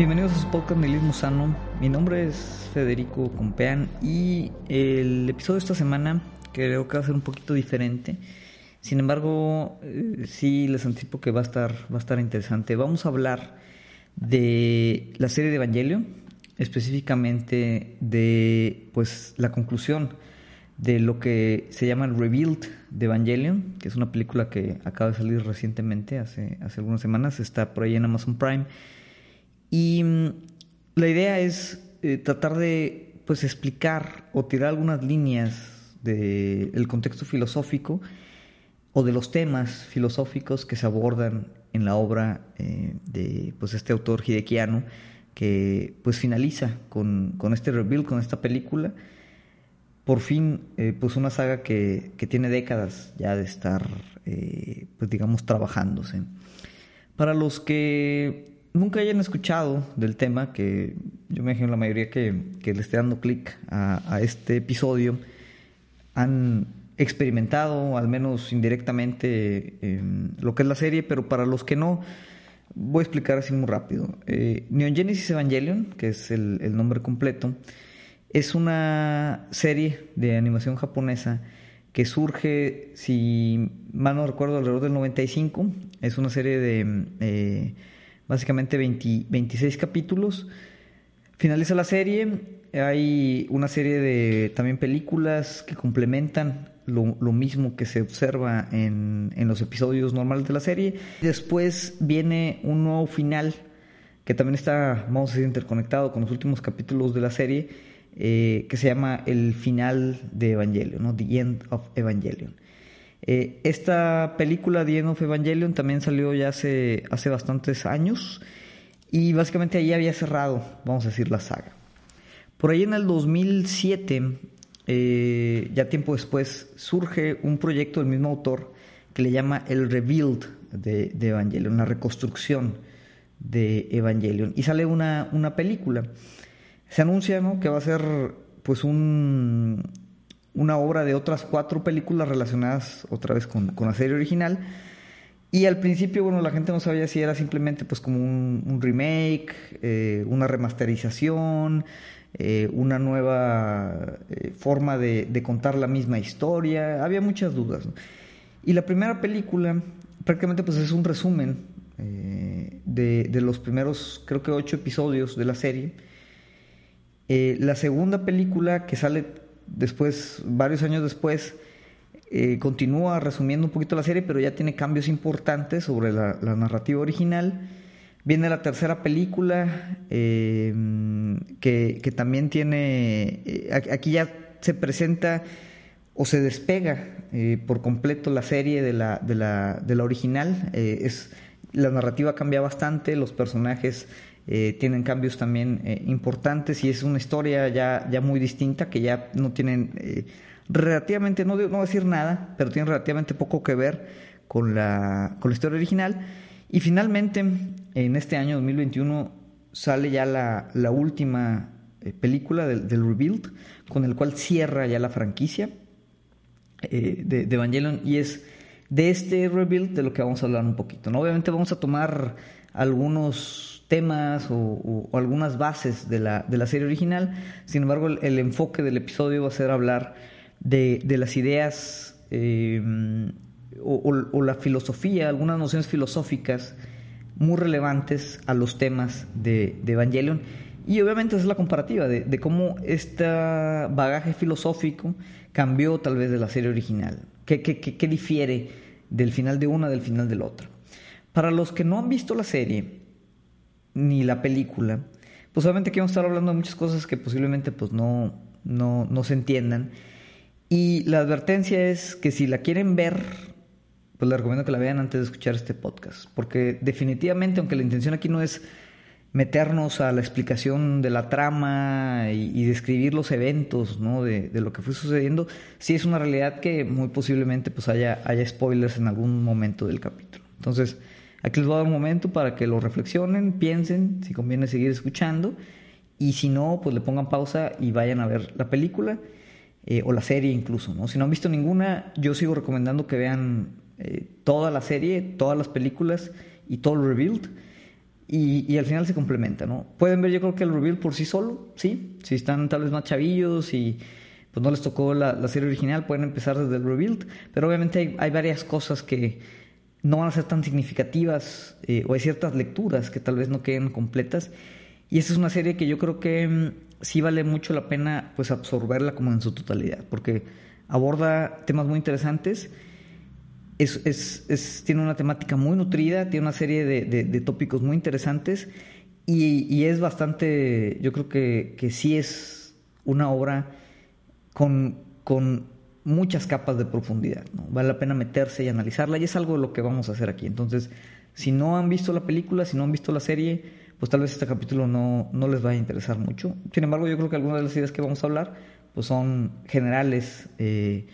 Bienvenidos a su podcast Nihilismo Sano. Mi nombre es Federico Compean y el episodio de esta semana creo que va a ser un poquito diferente. Sin embargo, eh, sí les anticipo que va a estar, va a estar interesante. Vamos a hablar de la serie de Evangelio, específicamente de pues la conclusión de lo que se llama el Rebuild de Evangelion, que es una película que acaba de salir recientemente, hace, hace algunas semanas, está por ahí en Amazon Prime. Y mm, la idea es eh, tratar de pues explicar o tirar algunas líneas del contexto filosófico o de los temas filosóficos que se abordan en la obra eh, de pues este autor hidequiano que pues finaliza con, con este reveal, con esta película. Por fin eh, pues una saga que, que, tiene décadas ya de estar pues digamos trabajándose. Para los que nunca hayan escuchado del tema, que yo me imagino la mayoría que, que le esté dando clic a, este episodio, han experimentado, al menos indirectamente, lo que es la serie, pero para los que no, voy a explicar así muy rápido. Eh, Neon Genesis Evangelion, que es el, el, nombre completo, es una serie de animación japonesa que surge, si mal no recuerdo, alrededor del 95. Es una serie de... Eh, básicamente 26 capítulos. Finaliza la serie, hay una serie de también películas que complementan lo, mismo que se observa en, los episodios normales de la serie. Después viene un nuevo final que también está, vamos a decir, interconectado con los últimos capítulos de la serie, eh, que se llama El final de Evangelion, ¿no? The End of Evangelion. Eh, esta película, The End of Evangelion, también salió ya hace, hace bastantes años y básicamente ahí había cerrado, vamos a decir, la saga. Por ahí en el 2007, eh, ya tiempo después, surge un proyecto del mismo autor que le llama el Rebuild de, Evangelion, la reconstrucción de Evangelion. Y sale una, una película. Se anuncia ¿no? que va a ser pues un, una obra de otras cuatro películas relacionadas otra vez con, la serie original. Y al principio, bueno, la gente no sabía si era simplemente pues como un, remake, eh, una remasterización, eh, una nueva eh, forma de, contar la misma historia. Había muchas dudas. Y la primera película prácticamente pues es un resumen de, de, los primeros, creo que ocho episodios de la serie. la segunda película que sale después, varios años después, eh, continúa resumiendo un poquito la serie, pero ya tiene cambios importantes sobre la, narrativa original. Viene la tercera película, eh, que, también tiene, eh, aquí ya se presenta o se despega por completo la serie de la, de la, de la original. es, la narrativa cambia bastante, los personajes eh, tienen cambios también eh, importantes y es una historia ya, ya muy distinta que ya no tienen eh, relativamente, no, no decir nada, pero tienen relativamente poco que ver con la, con la historia original. Y finalmente, en este año 2021, sale ya la, la última película del, del, Rebuild, con el cual cierra ya la franquicia de, de Evangelion y es de este Rebuild de lo que vamos a hablar un poquito. ¿no? Obviamente vamos a tomar algunos temas o, algunas bases de la, de la, serie original. Sin embargo, el, enfoque del episodio va a ser hablar de, de las ideas eh, o, la filosofía, algunas nociones filosóficas muy relevantes a los temas de, de Evangelion. Y obviamente es la comparativa de, de, cómo este bagaje filosófico cambió tal vez de la serie original. ¿Qué, qué, qué, qué difiere del final de una del final del otro? Para los que no han visto la serie, ni la película, pues obviamente que vamos a estar hablando de muchas cosas que posiblemente pues no, no, no se entiendan. Y la advertencia es que si la quieren ver, pues les recomiendo que la vean antes de escuchar este podcast. Porque definitivamente, aunque la intención aquí no es meternos a la explicación de la trama y, describir los eventos ¿no? de, de, lo que fue sucediendo, sí es una realidad que muy posiblemente pues haya, haya spoilers en algún momento del capítulo. Entonces, Aquí les voy a dar un momento para que lo reflexionen, piensen si conviene seguir escuchando y si no, pues le pongan pausa y vayan a ver la película eh, o la serie incluso. ¿no? Si no han visto ninguna, yo sigo recomendando que vean eh, toda la serie, todas las películas y todo el Rebuild. y, al final se complementa, ¿no? Pueden ver yo creo que el reveal por sí solo, sí, si están tal vez más chavillos y pues no les tocó la, serie original, pueden empezar desde el rebuild, pero obviamente hay, varias cosas que no van a ser tan significativas eh, o hay ciertas lecturas que tal vez no queden completas. Y esta es una serie que yo creo que mm, sí vale mucho la pena pues absorberla como en su totalidad, porque aborda temas muy interesantes, es, es, tiene una temática muy nutrida, tiene una serie de, tópicos muy interesantes y, es bastante, yo creo que, que sí es una obra con, con muchas capas de profundidad. ¿no? Vale la pena meterse y analizarla y es algo de lo que vamos a hacer aquí. Entonces, si no han visto la película, si no han visto la serie, pues tal vez este capítulo no, no les vaya a interesar mucho. Sin embargo, yo creo que algunas de las ideas que vamos a hablar pues son generales eh,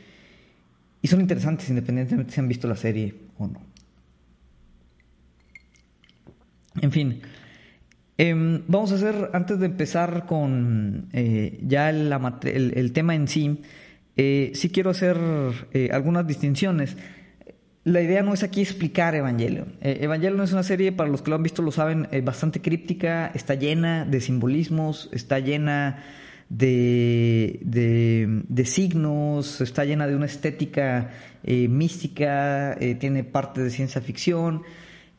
y son interesantes independientemente si han visto la serie o no. En fin, Em, vamos a hacer, antes de empezar con eh, ya el, tema en sí, eh, sí quiero hacer eh, algunas distinciones. La idea no es aquí explicar Evangelion. Evangelion es una serie, para los que lo han visto lo saben, bastante críptica, está llena de simbolismos, está llena de, de, signos, está llena de una estética mística, tiene parte de ciencia ficción.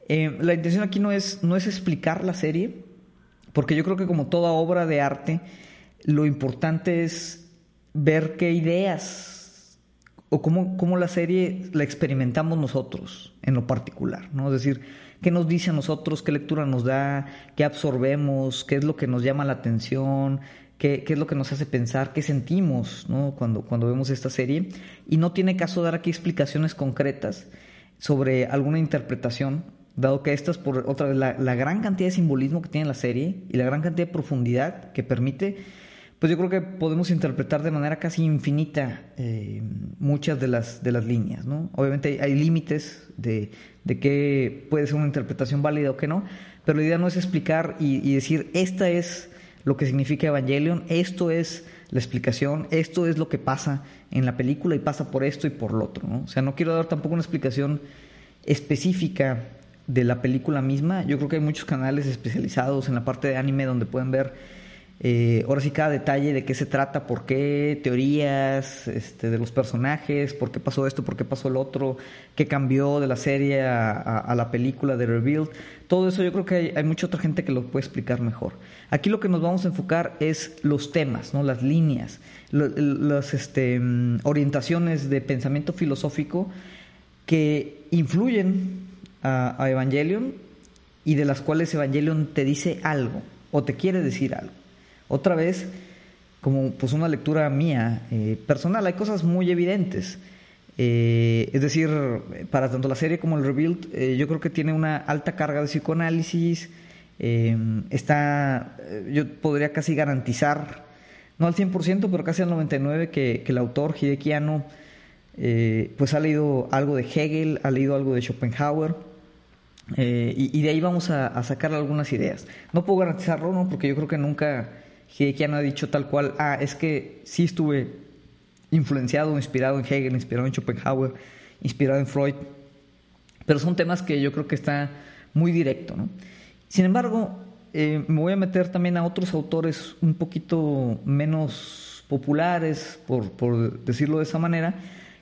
la intención aquí no es, no es explicar la serie, porque yo creo que como toda obra de arte, lo importante es ver qué ideas o cómo, cómo la serie la experimentamos nosotros en lo particular, ¿no? Es decir, qué nos dice a nosotros, qué lectura nos da, qué absorbemos, qué es lo que nos llama la atención, qué, qué es lo que nos hace pensar, qué sentimos ¿no? cuando, cuando vemos esta serie. Y no tiene caso dar aquí explicaciones concretas sobre alguna interpretación, dado que esta es por otra vez la, gran cantidad de simbolismo que tiene la serie y la gran cantidad de profundidad que permite, pues yo creo que podemos interpretar de manera casi infinita eh, muchas de las, de las líneas. ¿no? Obviamente hay, límites de, de qué puede ser una interpretación válida o qué no, pero la idea no es explicar y, decir, esta es lo que significa Evangelion, esto es la explicación, esto es lo que pasa en la película y pasa por esto y por lo otro. ¿no? O sea, no quiero dar tampoco una explicación específica de la película misma. Yo creo que hay muchos canales especializados en la parte de anime donde pueden ver eh, ahora sí cada detalle de qué se trata, por qué, teorías este, de los personajes, por qué pasó esto, por qué pasó el otro, qué cambió de la serie a, la película de Revealed. Todo eso yo creo que hay, mucha otra gente que lo puede explicar mejor. Aquí lo que nos vamos a enfocar es los temas, ¿no? las líneas, las este, mm, orientaciones de pensamiento filosófico que influyen a, Evangelion y de las cuales Evangelion te dice algo o te quiere decir algo. Otra vez, como pues una lectura mía eh, personal, hay cosas muy evidentes. Eh, es decir, para tanto la serie como el Rebuild, eh, yo creo que tiene una alta carga de psicoanálisis. está, yo podría casi garantizar, no al 100%, pero casi al 99%, que, que el autor Hideki Anno pues ha leído algo de Hegel, ha leído algo de Schopenhauer. Y, de ahí vamos a, sacar algunas ideas. No puedo garantizarlo, ¿no? Porque yo creo que nunca Hidekian ha dicho tal cual, ah, es que sí estuve influenciado, inspirado en Hegel, inspirado en Schopenhauer, inspirado en Freud. Pero son temas que yo creo que está muy directo, ¿no? Sin embargo, eh, me voy a meter también a otros autores un poquito menos populares, por, por decirlo de esa manera,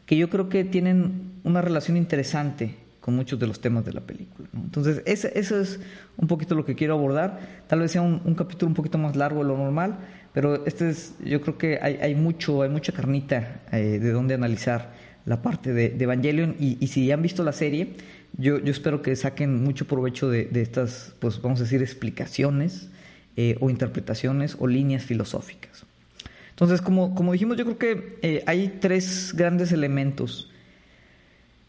que yo creo que tienen una relación interesante con muchos de los temas de la película. Entonces, eso es un poquito lo que quiero abordar. Tal vez sea un, capítulo un poquito más largo de lo normal, pero este es, yo creo que hay, mucho, hay mucha carnita eh, de donde analizar la parte de, Evangelion. Y, si ya han visto la serie, yo, yo espero que saquen mucho provecho de, estas, pues vamos a decir, explicaciones eh, o interpretaciones o líneas filosóficas. Entonces, como, como dijimos, yo creo que eh, hay tres grandes elementos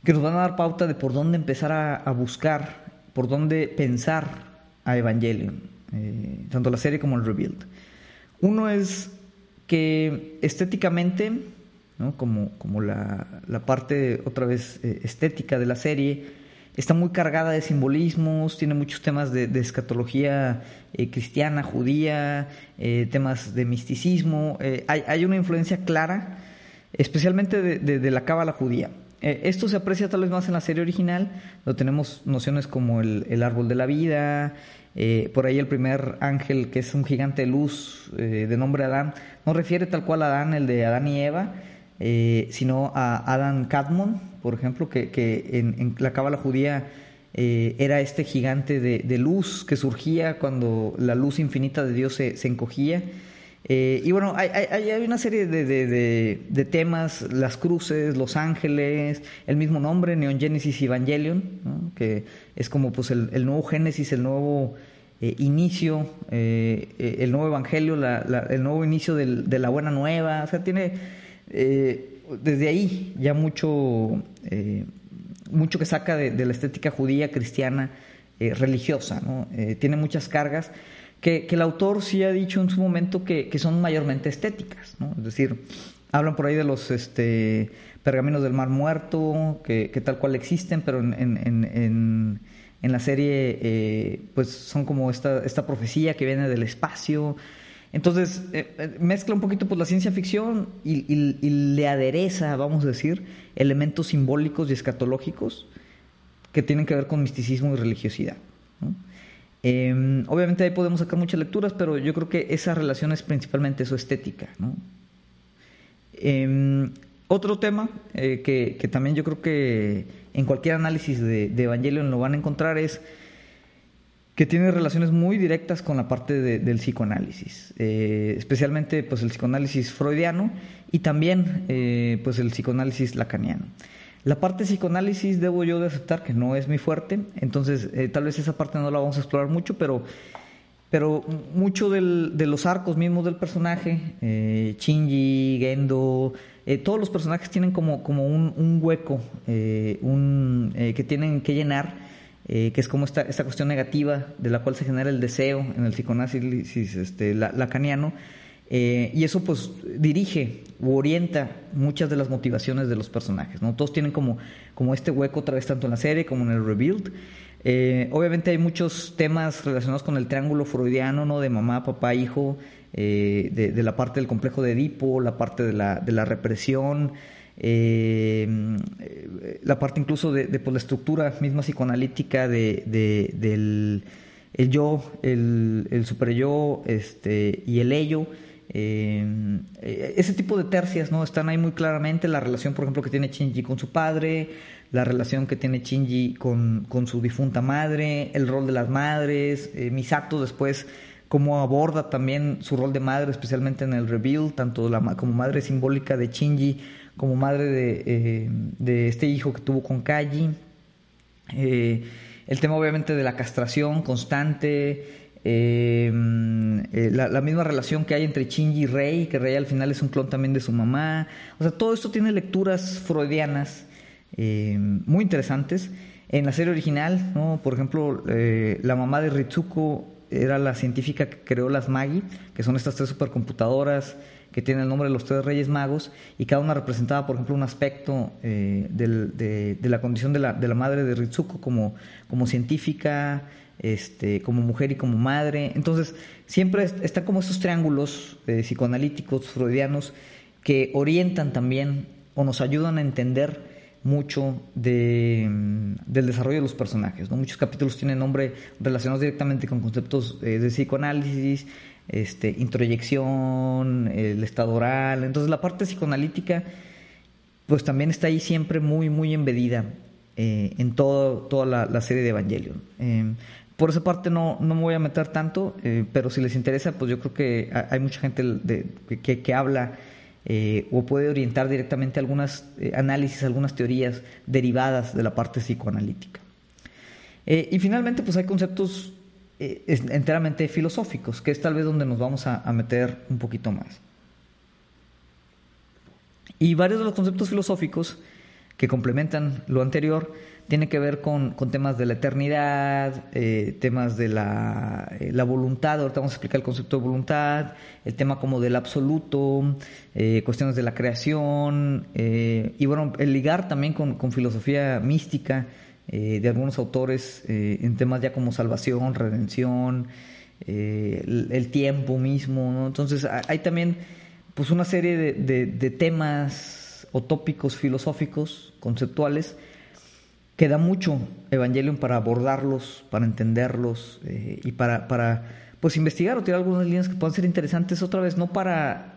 que nos van a dar pauta de por dónde empezar a, buscar, por dónde pensar a Evangelion, eh, tanto la serie como el Rebuild. Uno es que estéticamente, como, como la, parte otra vez eh, estética de la serie, está muy cargada de simbolismos, tiene muchos temas de, escatología eh, cristiana, judía, temas de misticismo. Hay, una influencia clara, especialmente de la cábala judía. Esto se aprecia tal vez más en la serie original, donde tenemos nociones como el, árbol de la vida, por ahí el primer ángel, que es un gigante de luz de nombre Adán, no refiere tal cual a Adán, el de Adán y Eva, sino a Adán Cadmon, por ejemplo, que, en, la cábala judía era este gigante de, luz que surgía cuando la luz infinita de Dios se, se encogía. Eh, y bueno, hay, hay, una serie de, temas, las cruces, los ángeles, el mismo nombre, Neon Genesis Evangelion, que es como pues el, nuevo Génesis, el nuevo eh, inicio, eh, el nuevo Evangelio, el nuevo inicio de la buena nueva, o sea, tiene desde ahí ya mucho, mucho que saca de, la estética judía, cristiana, religiosa, ¿no? tiene muchas cargas que, el autor sí ha dicho en su momento que, son mayormente estéticas, ¿no? Es decir, hablan por ahí de los este, pergaminos del Mar Muerto, que, tal cual existen, pero en, en, en, la serie eh, pues son como esta, esta profecía que viene del espacio. Entonces, eh, eh, mezcla un poquito pues, la ciencia ficción y, y, le adereza, vamos a decir, elementos simbólicos y escatológicos que tienen que ver con misticismo y religiosidad. ¿no? Em, obviamente ahí podemos sacar muchas lecturas, pero yo creo que esa relación es principalmente su estética. Em, otro tema eh, que, también yo creo que en cualquier análisis de, Evangelion lo van a encontrar es que tiene relaciones muy directas con la parte del psicoanálisis, eh, especialmente pues el psicoanálisis freudiano y también eh, pues el psicoanálisis lacaniano. La parte psicoanálisis debo yo de aceptar que no es muy fuerte, entonces eh, tal vez esa parte no la vamos a explorar mucho, pero, pero mucho del, de los arcos mismos del personaje, eh, Shinji, Gendo, eh, todos los personajes tienen como, como un, hueco eh, un, que tienen que llenar, que es como esta, esta cuestión negativa de la cual se genera el deseo en el psicoanálisis este, lacaniano. Eh, y eso pues dirige u orienta muchas de las motivaciones de los personajes. ¿no? Todos tienen como, como este hueco otra vez tanto en la serie como en el Rebuild. Eh, obviamente hay muchos temas relacionados con el triángulo freudiano, ¿no? De mamá, papá, hijo, eh, de, la parte del complejo de Edipo, la parte de la, de la represión, la parte incluso de, pues, la estructura misma psicoanalítica de, del el yo, el, el super yo este, y el ello. Eh, ese tipo de tercias no están ahí muy claramente la relación por ejemplo que tiene Shinji con su padre la relación que tiene Shinji con, con su difunta madre el rol de las madres eh, Misato después cómo aborda también su rol de madre especialmente en el reveal tanto como madre simbólica de Shinji como madre de, eh, de este hijo que tuvo con Kaji. Eh, el tema obviamente de la castración constante Em, eh, la, misma relación que hay entre Shinji y Rei, que Rei al final es un clon también de su mamá. O sea, todo esto tiene lecturas freudianas em, muy interesantes. En la serie original, ¿no? por ejemplo, eh, la mamá de Ritsuko era la científica que creó las Magi, que son estas tres supercomputadoras que tienen el nombre de los tres reyes magos, y cada una representaba, por ejemplo, un aspecto eh, de, la condición de la, de la madre de Ritsuko como, como científica, este, como mujer y como madre. Entonces, siempre están como estos triángulos eh, psicoanalíticos, freudianos, que orientan también o nos ayudan a entender mucho de, mm, del desarrollo de los personajes. Muchos capítulos tienen nombre relacionados directamente con conceptos eh, de psicoanálisis, este, introyección, el estado oral. Entonces la parte psicoanalítica pues también está ahí siempre muy, muy embedida eh, en todo, toda la, serie de Evangelion. Por esa parte no, no me voy a meter tanto, eh, pero si les interesa, pues yo creo que hay mucha gente que, que, habla eh, o puede orientar directamente algunas eh, análisis, algunas teorías derivadas de la parte psicoanalítica. y finalmente, pues hay conceptos enteramente filosóficos, que es tal vez donde nos vamos a meter un poquito más. Y varios de los conceptos filosóficos que complementan lo anterior tiene que ver con, temas de la eternidad, eh, temas de la, eh, la, voluntad, ahorita vamos a explicar el concepto de voluntad, el tema como del absoluto, eh, cuestiones de la creación, y bueno, el ligar también con, filosofía mística de algunos autores en temas ya como salvación, redención, el, tiempo mismo, Entonces hay también pues una serie de, de temas o tópicos filosóficos, conceptuales, que da mucho Evangelion para abordarlos, para entenderlos eh, y para, para pues investigar o tirar algunas líneas que puedan ser interesantes otra vez, no para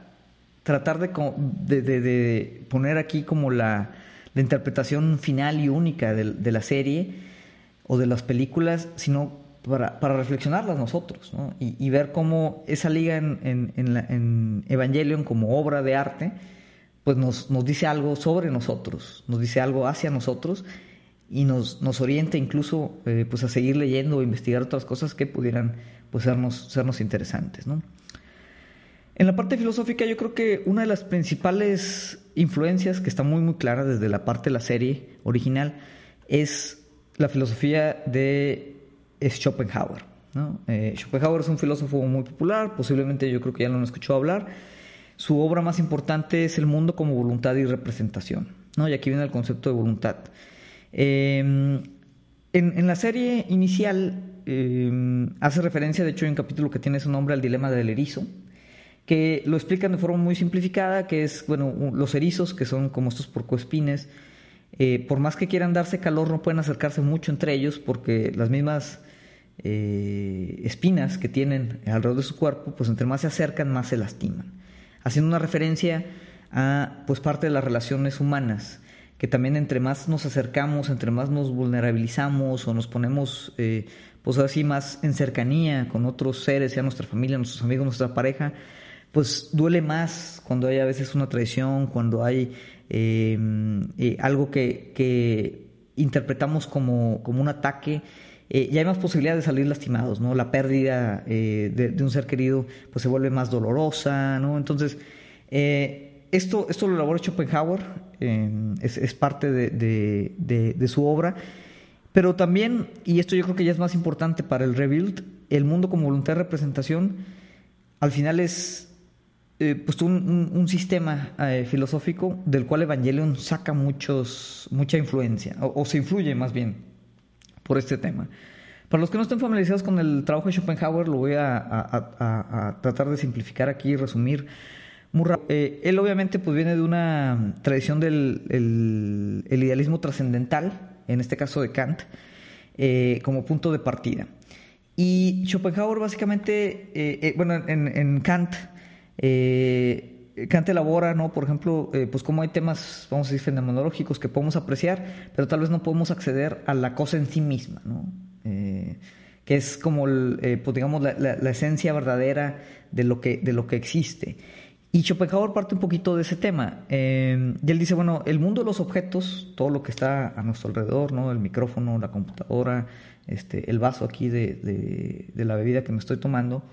tratar de, de, poner aquí como la, la, interpretación final y única de, la serie o de las películas, sino para, para reflexionarlas nosotros ¿no? y, ver cómo esa liga en, en, en, Evangelion como obra de arte, pues nos, nos dice algo sobre nosotros, nos dice algo hacia nosotros y nos, nos orienta incluso eh, pues a seguir leyendo o investigar otras cosas que pudieran pues sernos, sernos interesantes. ¿no? En la parte filosófica yo creo que una de las principales influencias que está muy muy clara desde la parte de la serie original es la filosofía de Schopenhauer. Eh, Schopenhauer es un filósofo muy popular, posiblemente yo creo que ya lo han escuchado hablar. Su obra más importante es El mundo como voluntad y representación. ¿no? Y aquí viene el concepto de voluntad. Em, en, la serie inicial em, hace referencia, de hecho hay un capítulo que tiene su nombre al dilema del erizo, que lo explican de forma muy simplificada, que es, bueno, los erizos, que son como estos porcoespines, eh, por más que quieran darse calor, no pueden acercarse mucho entre ellos porque las mismas eh, espinas que tienen alrededor de su cuerpo, pues entre más se acercan, más se lastiman. Haciendo una referencia a pues parte de las relaciones humanas, que también entre más nos acercamos, entre más nos vulnerabilizamos o nos ponemos eh, pues así más en cercanía con otros seres, sea nuestra familia, nuestros amigos, nuestra pareja, pues duele más cuando hay a veces una traición, cuando hay em, eh, algo que, interpretamos como, como, un ataque. Eh, ya hay más posibilidades de salir lastimados, ¿no? La pérdida eh, de, un ser querido pues se vuelve más dolorosa, ¿no? Entonces, esto, esto lo elaboró Schopenhauer, em, es, parte de, de, su obra, pero también, y esto yo creo que ya es más importante para el Rebuild, el mundo como voluntad de representación, al final es eh, pues un, sistema eh, filosófico del cual Evangelion saca muchos, mucha influencia, o, se influye más bien por este tema. Para los que no estén familiarizados con el trabajo de Schopenhauer, lo voy a, tratar de simplificar aquí y resumir. Muy eh, él obviamente pues viene de una tradición del el, idealismo trascendental, en este caso de Kant, como punto de partida. Y Schopenhauer básicamente, bueno, en, Kant, eh, Kant elabora, ¿no? Por ejemplo, eh, pues como hay temas, vamos a decir, fenomenológicos que podemos apreciar, pero tal vez no podemos acceder a la cosa en sí misma, ¿no? Eh, que es como, eh, pues digamos, la, esencia verdadera de lo, que, de lo que existe. Y Schopenhauer parte un poquito de ese tema. y él dice, bueno, el mundo de los objetos, todo lo que está a nuestro alrededor, ¿no? El micrófono, la computadora, este, el vaso aquí de, de la bebida que me estoy tomando,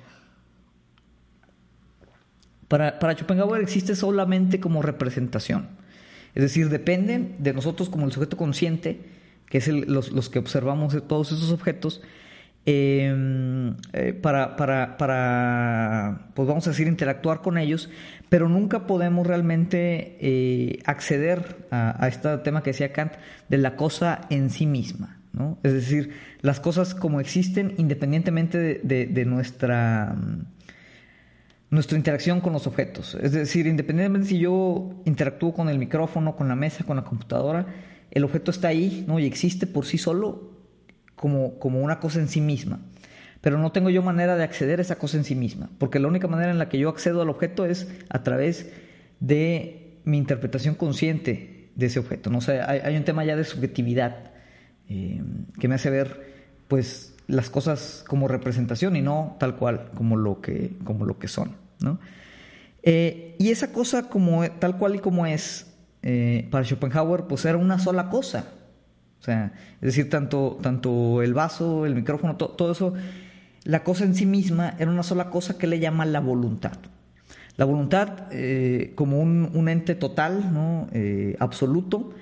para, para Schopenhauer existe solamente como representación. Es decir, depende de nosotros como el sujeto consciente, que es los, que observamos todos esos objetos, em, eh, para, para, para, pues vamos a decir, interactuar con ellos, pero nunca podemos realmente eh, acceder a, este tema que decía Kant de la cosa en sí misma. ¿no? Es decir, las cosas como existen independientemente de nuestra nuestra interacción con los objetos. Es decir, independientemente si yo interactúo con el micrófono, con la mesa, con la computadora, el objeto está ahí ¿no? y existe por sí solo como, como una cosa en sí misma. Pero no tengo yo manera de acceder a esa cosa en sí misma, porque la única manera en la que yo accedo al objeto es a través de mi interpretación consciente de ese objeto. ¿no? hay, un tema ya de subjetividad eh, que me hace ver, pues, las cosas como representación y no tal cual como lo que, como lo que son. ¿no? Eh, y esa cosa como tal cual y como es, eh, para Schopenhauer, pues era una sola cosa. Sea, es decir, tanto, tanto el vaso, el micrófono, todo eso, la cosa en sí misma era una sola cosa que le llama la voluntad. La voluntad eh, como un, ente total, ¿no? absoluto,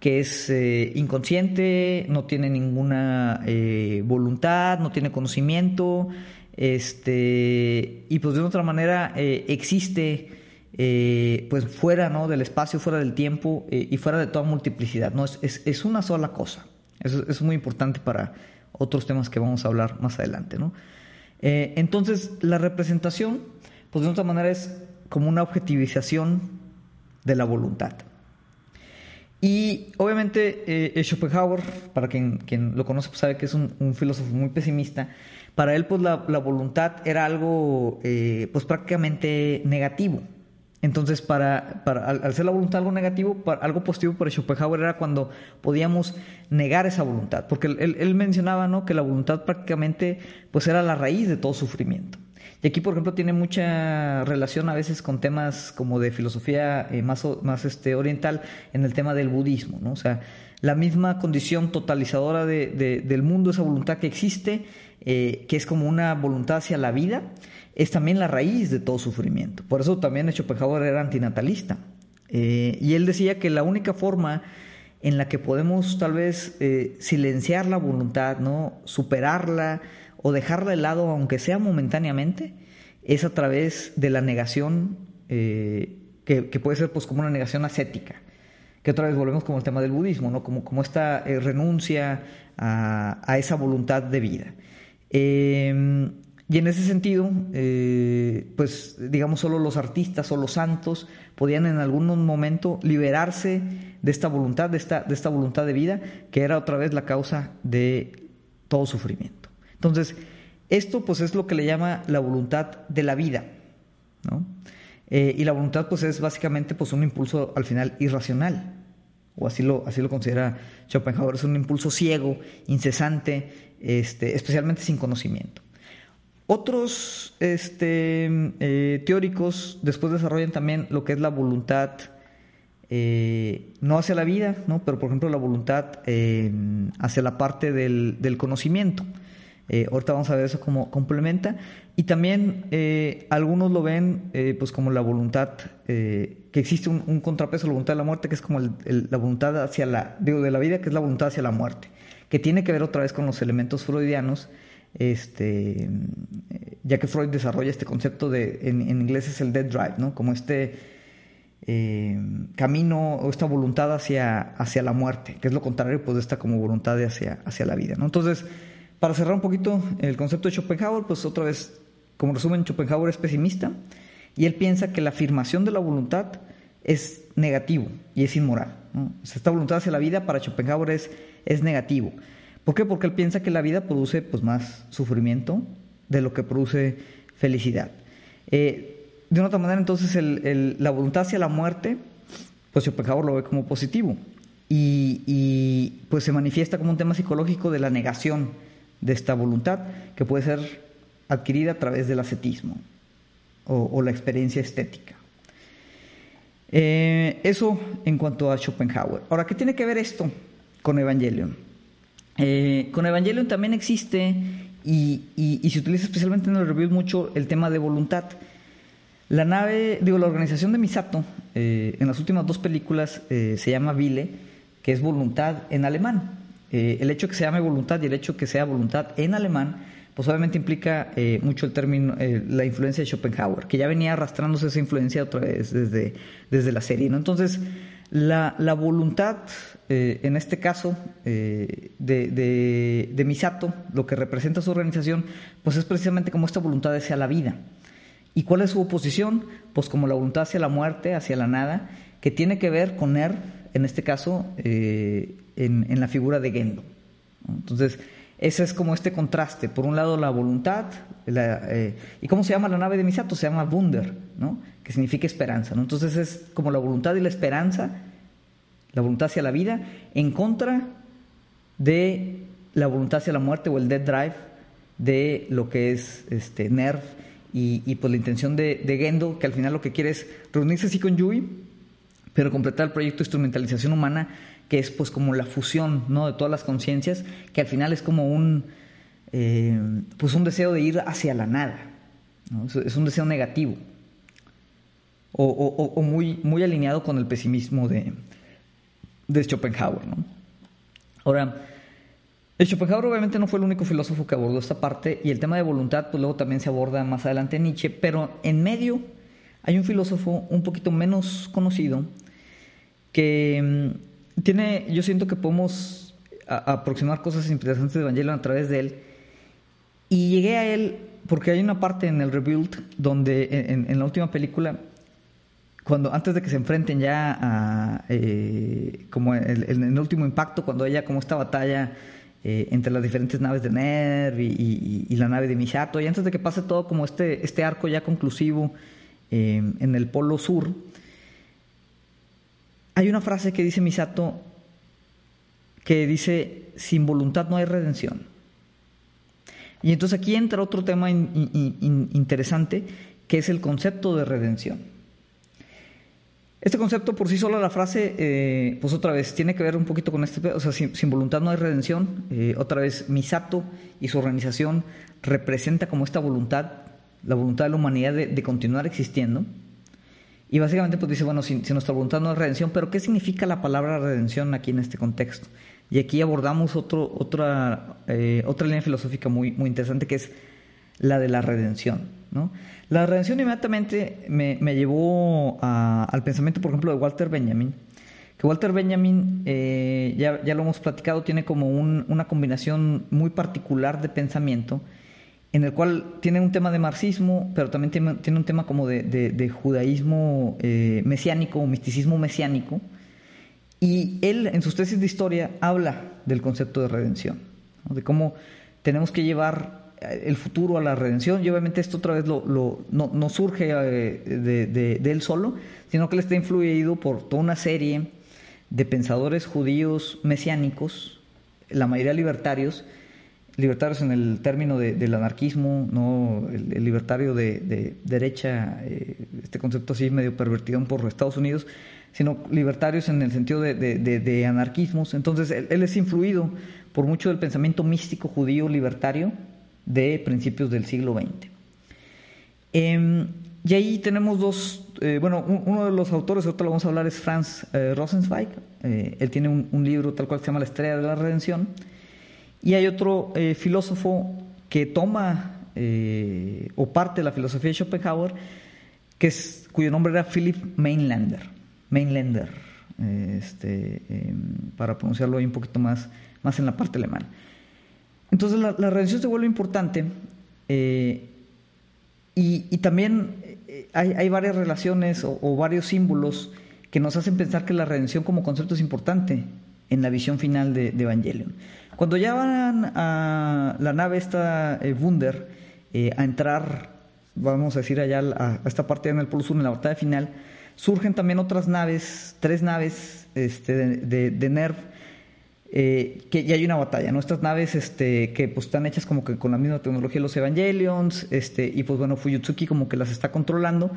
que es eh, inconsciente, no tiene ninguna eh, voluntad, no tiene conocimiento, este, y pues de otra manera eh, pues fuera ¿no? del espacio, fuera del tiempo y fuera de toda multiplicidad. ¿no? Es, es, una sola cosa. Eso, es muy importante para otros temas que vamos a hablar más adelante. ¿no? entonces, la representación, pues de otra manera es como una objetivización de la voluntad. Y obviamente eh, Schopenhauer, para quien, quien, lo conoce, pues sabe que es un, filósofo muy pesimista. Para él, pues la, voluntad era algo, eh, pues prácticamente negativo. Entonces, para, para al, ser la voluntad algo negativo, algo positivo para Schopenhauer era cuando podíamos negar esa voluntad, porque él, él, mencionaba ¿no? que la voluntad prácticamente pues era la raíz de todo sufrimiento. Y aquí, por ejemplo, tiene mucha relación a veces con temas como de filosofía eh, más, más este, oriental en el tema del budismo, ¿no? O sea, la misma condición totalizadora de, del mundo, esa voluntad que existe, eh, que es como una voluntad hacia la vida, es también la raíz de todo sufrimiento. Por eso también Schopenhauer era antinatalista. Eh, y él decía que la única forma en la que podemos tal vez silenciar la voluntad, ¿no? superarla, o dejarla de lado, aunque sea momentáneamente, es a través de la negación, eh, que, puede ser pues como una negación ascética, que otra vez volvemos como el tema del budismo, ¿no? como, como esta eh, renuncia a, esa voluntad de vida. Y en ese sentido, eh, pues digamos, solo los artistas o los santos podían en algún momento liberarse de esta voluntad, de esta, de esta voluntad de vida, que era otra vez la causa de todo sufrimiento. Entonces, esto pues es lo que le llama la voluntad de la vida, ¿no? Eh, y la voluntad pues es básicamente pues un impulso al final irracional, o así lo, así lo considera Schopenhauer, es un impulso ciego, incesante, este, especialmente sin conocimiento. Otros este, eh, teóricos después desarrollan también lo que es la voluntad eh, no hacia la vida, ¿no? pero por ejemplo la voluntad hacia la parte del, del conocimiento. Eh, ahorita vamos a ver eso como complementa. Y también eh, algunos lo ven eh, pues como la voluntad, que existe un, contrapeso a la voluntad de la muerte, que es como la voluntad hacia la, digo, de la vida, que es la voluntad hacia la muerte, que tiene que ver otra vez con los elementos freudianos, este, ya que Freud desarrolla este concepto de, en, inglés es el dead drive, ¿no? Como este camino o esta voluntad hacia, hacia la muerte, que es lo contrario pues de esta como voluntad hacia, hacia la vida. Entonces, para cerrar un poquito el concepto de Schopenhauer, pues otra vez, como resumen, Schopenhauer es pesimista y él piensa que la afirmación de la voluntad es negativo y es inmoral. esta voluntad hacia la vida para Schopenhauer es, es negativo. ¿Por qué? Porque él piensa que la vida produce pues, más sufrimiento de lo que produce felicidad. Eh, de una otra manera, entonces, la voluntad hacia la muerte, pues Schopenhauer lo ve como positivo y, pues se manifiesta como un tema psicológico de la negación de esta voluntad que puede ser adquirida a través del ascetismo o, la experiencia estética. Eh, eso en cuanto a Schopenhauer. Ahora, ¿qué tiene que ver esto con Evangelion? Eh, con Evangelion también existe y, se utiliza especialmente en el review mucho el tema de voluntad. La nave, digo, la organización de Misato eh, en las últimas dos películas se llama Vile, que es voluntad en alemán. Eh, el hecho que se llame voluntad y el hecho que sea voluntad en alemán, pues obviamente implica eh, mucho el término, eh, la influencia de Schopenhauer, que ya venía arrastrándose esa influencia otra vez desde, desde la serie. ¿no? Entonces, la, voluntad, en este caso, de, de, Misato, lo que representa su organización, pues es precisamente como esta voluntad hacia la vida. ¿Y cuál es su oposición? Pues como la voluntad hacia la muerte, hacia la nada, que tiene que ver con Er, en este caso, en, la figura de Gendo. Entonces, ese es como este contraste. Por un lado, la voluntad. Eh, ¿Y cómo se llama la nave de Misato? Se llama Wunder, ¿no? que significa esperanza. ¿no? Entonces, es como la voluntad y la esperanza, la voluntad hacia la vida, en contra de la voluntad hacia la muerte o el dead drive de lo que es este, Nerv y, pues la intención de, Gendo, que al final lo que quiere es reunirse así con Yui, pero completar el proyecto de instrumentalización humana que es pues como la fusión ¿no? de todas las conciencias, que al final es como un, eh, pues un deseo de ir hacia la nada, es un deseo negativo, o, muy, muy alineado con el pesimismo de, de Schopenhauer. ¿no? Ahora, Schopenhauer obviamente no fue el único filósofo que abordó esta parte y el tema de voluntad pues luego también se aborda más adelante en Nietzsche, pero en medio hay un filósofo un poquito menos conocido que tiene, yo siento que podemos aproximar cosas interesantes de Evangelion a través de él. Y llegué a él porque hay una parte en el Rebuild donde en, la última película, cuando antes de que se enfrenten ya a, eh, como el, último impacto, cuando haya como esta batalla eh, entre las diferentes naves de Nerv y, la nave de Misato, y antes de que pase todo como este, este arco ya conclusivo eh, en el polo sur, hay una frase que dice Misato que dice, sin voluntad no hay redención. Y entonces aquí entra otro tema interesante, que es el concepto de redención. Este concepto por sí solo, la frase, eh, pues otra vez, tiene que ver un poquito con este, o sea, sin, voluntad no hay redención. Eh, otra vez, Misato y su organización representa como esta voluntad, la voluntad de la humanidad de, continuar existiendo. Y básicamente pues dice, bueno, si, nuestra voluntad no es redención, pero ¿qué significa la palabra redención aquí en este contexto? Y aquí abordamos otro, otra, eh, otra línea filosófica muy, muy interesante que es la de la redención. ¿no? La redención inmediatamente me, llevó al pensamiento, por ejemplo, de Walter Benjamin, que Walter Benjamin, eh, ya, lo hemos platicado, tiene como una combinación muy particular de pensamiento, en el cual tiene un tema de marxismo, pero también tiene, un tema como de, judaísmo eh, mesiánico, o misticismo mesiánico, y él en sus tesis de historia habla del concepto de redención, de cómo tenemos que llevar el futuro a la redención y obviamente esto otra vez lo, no, surge eh, de, él solo, sino que él está influido por toda una serie de pensadores judíos mesiánicos, la mayoría libertarios, libertarios en el término del anarquismo, no el, libertario de, derecha, eh, este concepto así medio pervertido por Estados Unidos, sino libertarios en el sentido de, anarquismos. Entonces él es influido por mucho del pensamiento místico judío libertario, de principios del siglo XX. Em, y ahí tenemos dos, eh, bueno, uno de los autores, ahorita lo vamos a hablar, es Franz eh, Rosenzweig. Eh, él tiene un, libro tal cual se llama La Estrella de la Redención. Y hay otro filósofo que toma o parte de la filosofía de Schopenhauer, que es, cuyo nombre era Philip Mainlander. Mainlander, este, em, para pronunciarlo ahí un poquito más, más en la parte alemana. Entonces la, redención se vuelve importante eh, y, también eh, hay, varias relaciones o, varios símbolos que nos hacen pensar que la redención como concepto es importante en la visión final de, Evangelion. Cuando ya van a la nave esta eh, Wunder a entrar, vamos a decir allá a, esta parte en el Polo Sur, en la batalla final, surgen también otras naves, tres naves este, de, de NERV, eh, que ya hay una batalla, ¿no? Estas naves este, que pues están hechas como que con la misma tecnología de los Evangelions, este, y pues bueno, Fuyutsuki como que las está controlando,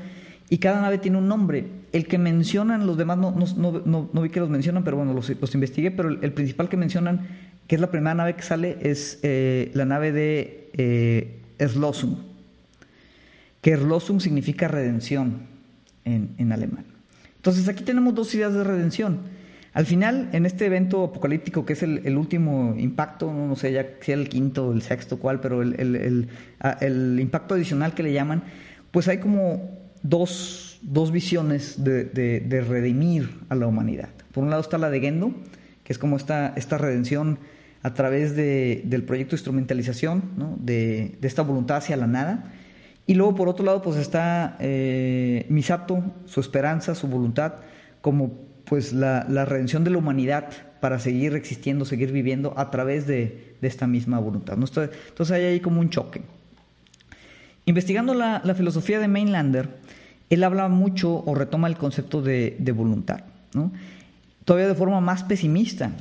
y cada nave tiene un nombre. El que mencionan, los demás no, no, no, no vi que los mencionan, pero bueno, los, los investigué, pero el, principal que mencionan, que es la primera nave que sale, es eh, la nave de eh, Erlosum, que Erlosum significa redención en, en alemán. Entonces aquí tenemos dos ideas de redención al final, en este evento apocalíptico, que es el, último impacto, no, sé ya si el quinto, el sexto, cuál, pero el, impacto adicional que le llaman, pues hay como dos, visiones de, redimir a la humanidad. Por un lado está la de Gendo, que es como esta, esta redención a través del proyecto de instrumentalización, de, esta voluntad hacia la nada. Y luego, por otro lado, pues está eh, Misato, su esperanza, su voluntad, como pues la, redención de la humanidad para seguir existiendo, seguir viviendo a través de, esta misma voluntad. Entonces hay ahí como un choque. Investigando la, filosofía de Mainlander, él habla mucho o retoma el concepto de, voluntad, todavía de forma más pesimista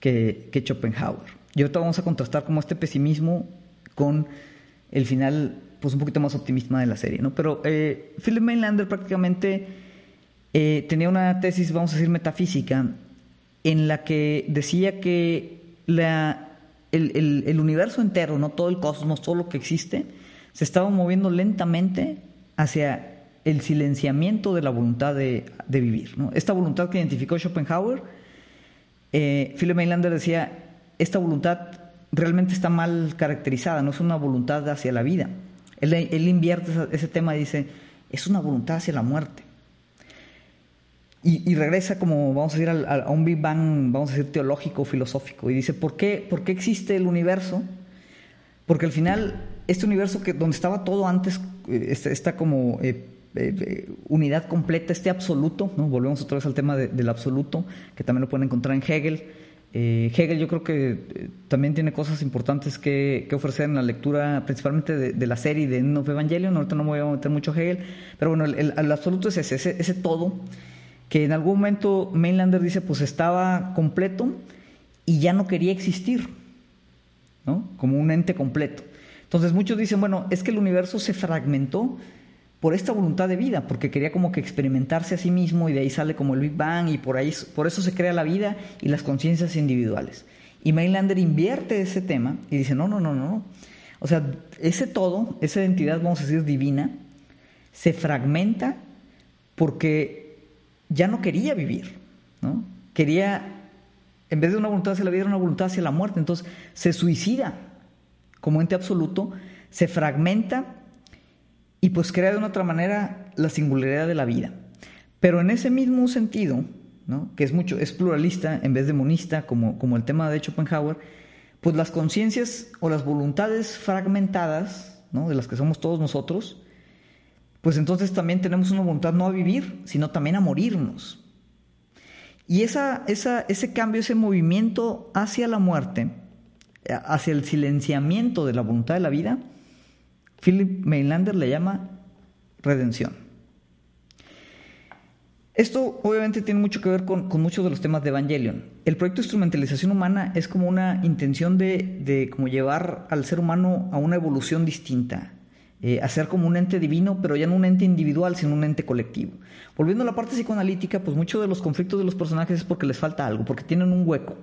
que, Schopenhauer. Y ahorita vamos a contrastar como este pesimismo con el final pues un poquito más optimista de la serie. ¿no? Pero eh, Philip Mainlander prácticamente eh, tenía una tesis, vamos a decir, metafísica, en la que decía que la, el, universo entero, no todo el cosmos, todo lo que existe, se estaba moviendo lentamente hacia el silenciamiento de la voluntad de, vivir. Esta voluntad que identificó Schopenhauer, eh, Philip Mailander decía, esta voluntad realmente está mal caracterizada, no es una voluntad hacia la vida. Él, invierte ese tema y dice, es una voluntad hacia la muerte. Y, regresa como, vamos a decir, a, un Big Bang, vamos a decir, teológico, filosófico, y dice, ¿por qué, ¿por qué existe el universo? Porque al final, este universo que donde estaba todo antes, eh, está, como eh, unidad completa, este absoluto, ¿no? volvemos otra vez al tema del absoluto, que también lo pueden encontrar en Hegel. Hegel yo creo que también tiene cosas importantes que, ofrecer en la lectura, principalmente de, la serie de End of Evangelion, ahorita no me voy a meter mucho a Hegel, pero bueno, el, absoluto es ese, ese, ese todo, que en algún momento Mainlander dice, pues estaba completo y ya no quería existir, ¿no? Como un ente completo. Entonces muchos dicen, bueno, es que el universo se fragmentó por esta voluntad de vida, porque quería como que experimentarse a sí mismo y de ahí sale como el Big Bang y por ahí por eso se crea la vida y las conciencias individuales. Y Mainlander invierte ese tema y dice, no, no, no, no. O sea, ese todo, esa identidad, vamos a decir, divina, se fragmenta porque ya no quería vivir, ¿no? Quería, en vez de una voluntad hacia la vida, era una voluntad hacia la muerte. Entonces se suicida como ente absoluto, se fragmenta y pues crea de una otra manera la singularidad de la vida. Pero en ese mismo sentido, ¿no? que es mucho, es pluralista en vez de monista, como, como el tema de Schopenhauer, pues las conciencias o las voluntades fragmentadas, ¿no? de las que somos todos nosotros, pues entonces también tenemos una voluntad no a vivir, sino también a morirnos. Y esa, ese cambio, ese movimiento hacia la muerte, hacia el silenciamiento de la voluntad de la vida, Philip Mainlander le llama redención. Esto obviamente tiene mucho que ver con, muchos de los temas de Evangelion. El proyecto de instrumentalización humana es como una intención de, de como llevar al ser humano a una evolución distinta, eh, a ser como un ente divino, pero ya no un ente individual, sino un ente colectivo. Volviendo a la parte psicoanalítica, pues muchos de los conflictos de los personajes es porque les falta algo, porque tienen un hueco.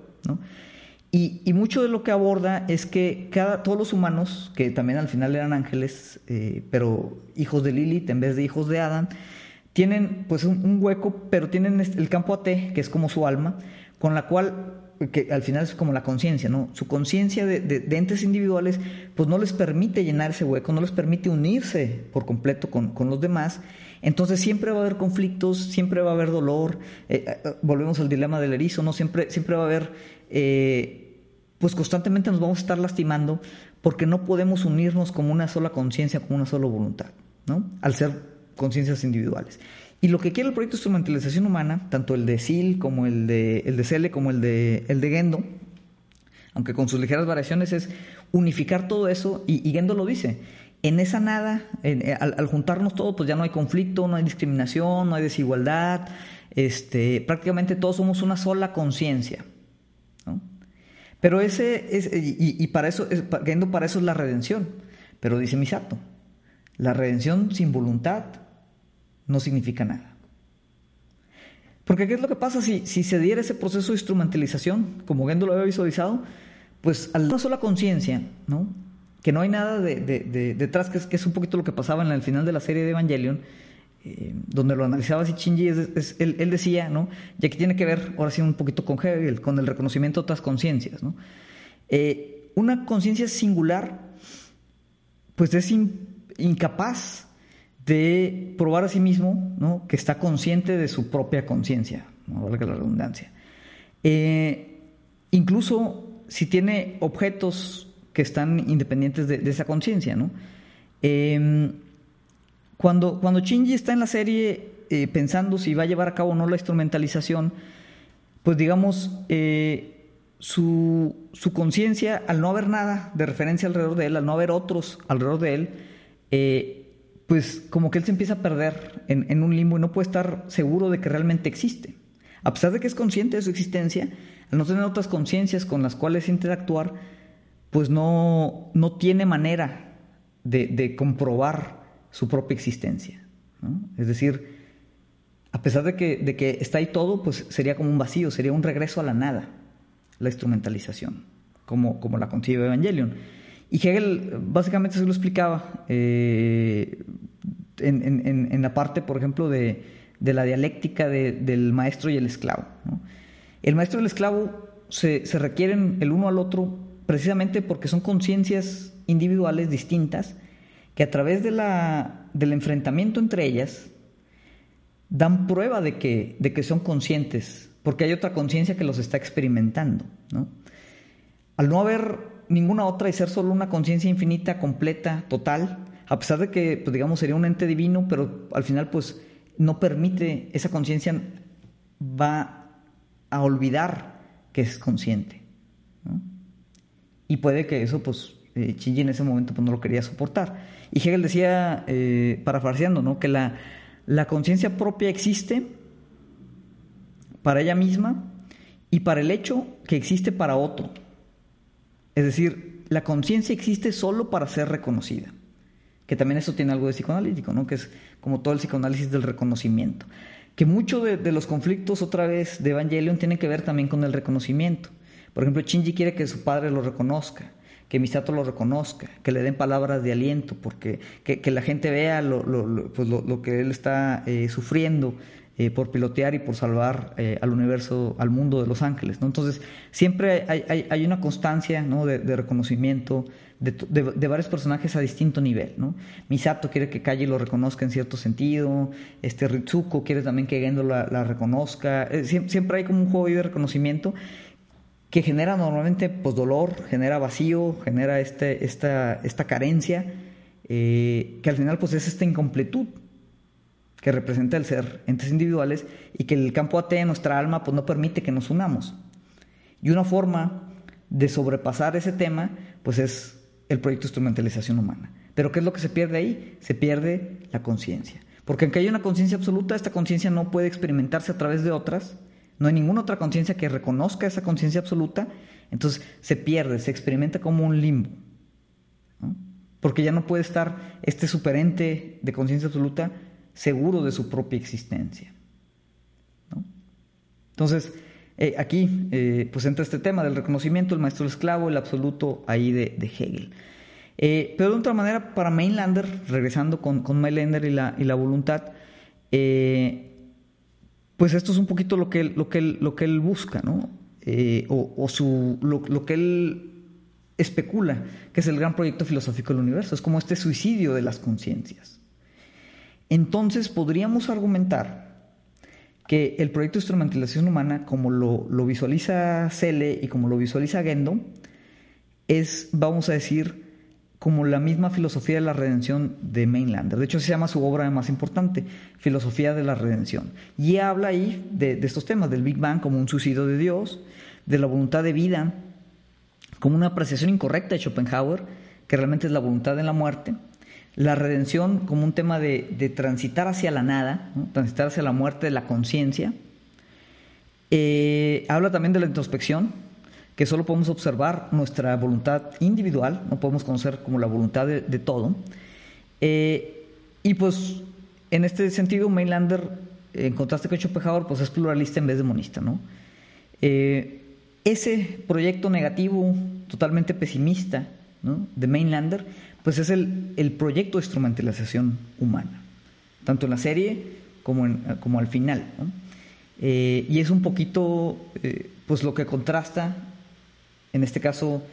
Y, mucho de lo que aborda es que cada, todos los humanos, que también al final eran ángeles, eh, pero hijos de Lilith en vez de hijos de Adán, tienen pues un, hueco, pero tienen el campo AT, que es como su alma, con la cual, que al final es como la conciencia, ¿no? Su conciencia de, entes individuales, pues no les permite llenar ese hueco, no les permite unirse por completo con, los demás. Entonces siempre va a haber conflictos, siempre va a haber dolor. Eh, eh, volvemos al dilema del erizo, ¿no? Siempre, siempre va a haber pues constantemente nos vamos a estar lastimando porque no podemos unirnos como una sola conciencia, como una sola voluntad, ¿no? Al ser conciencias individuales. Y lo que quiere el proyecto de instrumentalización humana, tanto el de SIL como el de, el de Cele como el de, el de Gendo, aunque con sus ligeras variaciones, es unificar todo eso, y, Gendo lo dice, en esa nada, al, al, juntarnos todos, pues ya no hay conflicto, no hay discriminación, no hay desigualdad, este, prácticamente todos somos una sola conciencia. Pero ese es, y, para eso, es, para eso es la redención. Pero dice Misato, la redención sin voluntad no significa nada. Porque ¿qué es lo que pasa si, si se diera ese proceso de instrumentalización, como Gendo lo había visualizado? Pues a una sola conciencia, ¿no? Que no hay nada de, detrás, que es, que es, un poquito lo que pasaba en el final de la serie de Evangelion, eh, donde lo analizaba así Shinji, él, decía, ¿no? ya que tiene que ver ahora sí un poquito con Hegel, con el reconocimiento de otras conciencias. ¿no? Eh, una conciencia singular, pues es incapaz de probar a sí mismo ¿no? que está consciente de su propia conciencia, no valga la redundancia. Eh, incluso si tiene objetos que están independientes de, esa conciencia, ¿no? Cuando, cuando Shinji está en la serie eh, pensando si va a llevar a cabo o no la instrumentalización, pues digamos, eh, su, su conciencia, al no haber nada de referencia alrededor de él, al no haber otros alrededor de él, eh, pues como que él se empieza a perder en, un limbo y no puede estar seguro de que realmente existe. A pesar de que es consciente de su existencia, al no tener otras conciencias con las cuales interactuar, pues no, no tiene manera de, de comprobar su propia existencia. Es decir, a pesar de que, de que está ahí todo, pues sería como un vacío, sería un regreso a la nada, la instrumentalización, como, como la concibe Evangelion. Y Hegel básicamente se lo explicaba eh, en, la parte, por ejemplo, de, la dialéctica del maestro y el esclavo. El maestro y el esclavo se, requieren el uno al otro precisamente porque son conciencias individuales distintas que a través de la, del enfrentamiento entre ellas dan prueba de que, son conscientes, porque hay otra conciencia que los está experimentando. Al no haber ninguna otra y ser solo una conciencia infinita, completa, total, a pesar de que, pues, digamos, sería un ente divino, pero al final, pues, no permite, esa conciencia va a olvidar que es consciente. Y puede que eso, pues, eh, en ese momento pues, no lo quería soportar. Y Hegel decía, eh, parafraseando, ¿no? que la, la conciencia propia existe para ella misma y para el hecho que existe para otro. Es decir, la conciencia existe solo para ser reconocida. Que también eso tiene algo de psicoanalítico, ¿no? Que es como todo el psicoanálisis del reconocimiento. Que muchos de, los conflictos, otra vez, de Evangelion tienen que ver también con el reconocimiento. Por ejemplo, Shinji quiere que su padre lo reconozca, que Misato lo reconozca, que le den palabras de aliento, porque que, la gente vea lo, pues lo, que él está eh, sufriendo eh, por pilotear y por salvar eh, al universo, al mundo de los ángeles. Entonces, siempre hay, una constancia de, reconocimiento de, varios personajes a distinto nivel. Misato quiere que Kaji lo reconozca en cierto sentido, este Ritsuko quiere también que Gendo la, reconozca. siempre hay como un juego de reconocimiento que genera normalmente pues, dolor, genera vacío, genera este, esta, esta carencia, eh, que al final pues, es esta incompletud que representa el ser entes individuales y que el campo AT de nuestra alma pues, no permite que nos unamos. Y una forma de sobrepasar ese tema pues, es el proyecto de instrumentalización humana. Pero ¿qué es lo que se pierde ahí? Se pierde la conciencia. Porque aunque hay una conciencia absoluta, esta conciencia no puede experimentarse a través de otras, no hay ninguna otra conciencia que reconozca esa conciencia absoluta, entonces se pierde, se experimenta como un limbo. Porque ya no puede estar este superente de conciencia absoluta seguro de su propia existencia. Entonces, eh, aquí eh, pues entra este tema del reconocimiento, el maestro esclavo, el absoluto ahí de, Hegel. Eh, pero de otra manera, para Mainlander, regresando con, con Mainlander y la, y la voluntad, pues esto es un poquito lo que él, lo que lo que él busca, ¿no? Eh, o, su, lo, que él especula, que es el gran proyecto filosófico del universo, es como este suicidio de las conciencias. Entonces podríamos argumentar que el proyecto de instrumentalización humana, como lo, visualiza Cele y como lo visualiza Gendo, es, vamos a decir, como la misma filosofía de la redención de Mainlander. De hecho, se llama su obra más importante, Filosofía de la Redención. Y habla ahí de, estos temas, del Big Bang como un suicidio de Dios, de la voluntad de vida como una apreciación incorrecta de Schopenhauer, que realmente es la voluntad de la muerte, la redención como un tema de, transitar hacia la nada, transitar hacia la muerte de la conciencia. Eh, habla también de la introspección, que solo podemos observar nuestra voluntad individual, no podemos conocer como la voluntad de, todo. Eh, y pues en este sentido, Mainlander, en contraste con Schopenhauer, pues es pluralista en vez de monista. ¿no? Eh, ese proyecto negativo, totalmente pesimista de Mainlander, pues es el, el, proyecto de instrumentalización humana, tanto en la serie como, como al final. Eh, y es un poquito pues lo que contrasta en este caso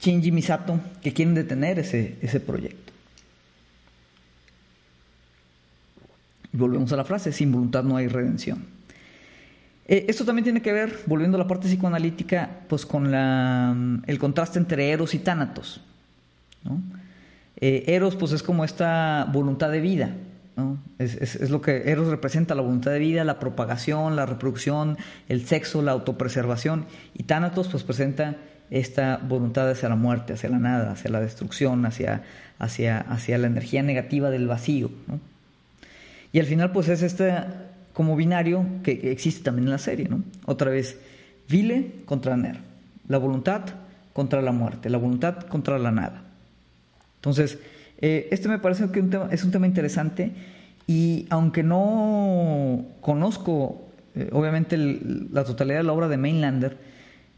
Shinji Misato, que quieren detener ese, ese proyecto. Y volvemos a la frase, sin voluntad no hay redención. Eh, esto también tiene que ver, volviendo a la parte psicoanalítica, pues con la, el contraste entre Eros y Tánatos. Eh, Eros pues es como esta voluntad de vida, es, lo que Eros representa, la voluntad de vida, la propagación, la reproducción, el sexo, la autopreservación. Y Thanatos pues presenta esta voluntad hacia la muerte, hacia la nada, hacia la destrucción, hacia, hacia, hacia la energía negativa del vacío. Y al final pues es este como binario que existe también en la serie. Otra vez, Vile contra Ner, la voluntad contra la muerte, la voluntad contra la nada. Entonces, eh, este me parece que es un tema interesante y aunque no conozco, eh, obviamente, la totalidad de la obra de Mainlander,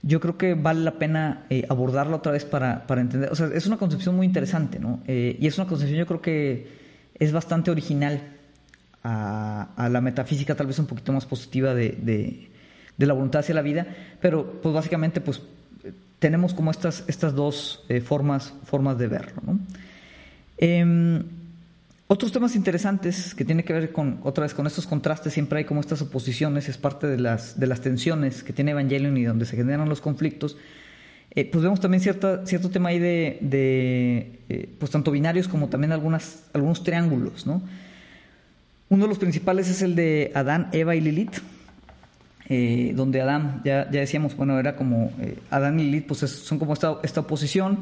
yo creo que vale la pena eh, abordarla otra vez para, entender. O sea, es una concepción muy interesante, ¿no? y es una concepción, yo creo que es bastante original a, la metafísica, tal vez un poquito más positiva de, la voluntad hacia la vida, pero pues básicamente, pues tenemos como estas, estas dos formas, formas de verlo. Em, otros temas interesantes que tienen que ver con, otra vez, con estos contrastes, siempre hay como estas oposiciones, es parte de las, de las tensiones que tiene Evangelion y donde se generan los conflictos, eh, pues vemos también cierta, cierto tema ahí de, eh, pues tanto binarios como también algunas, algunos triángulos, ¿no? Uno de los principales es el de Adán, Eva y Lilith, eh, donde Adán, ya, ya, decíamos, bueno, era como Adán y Lilith, pues son como esta, esta oposición.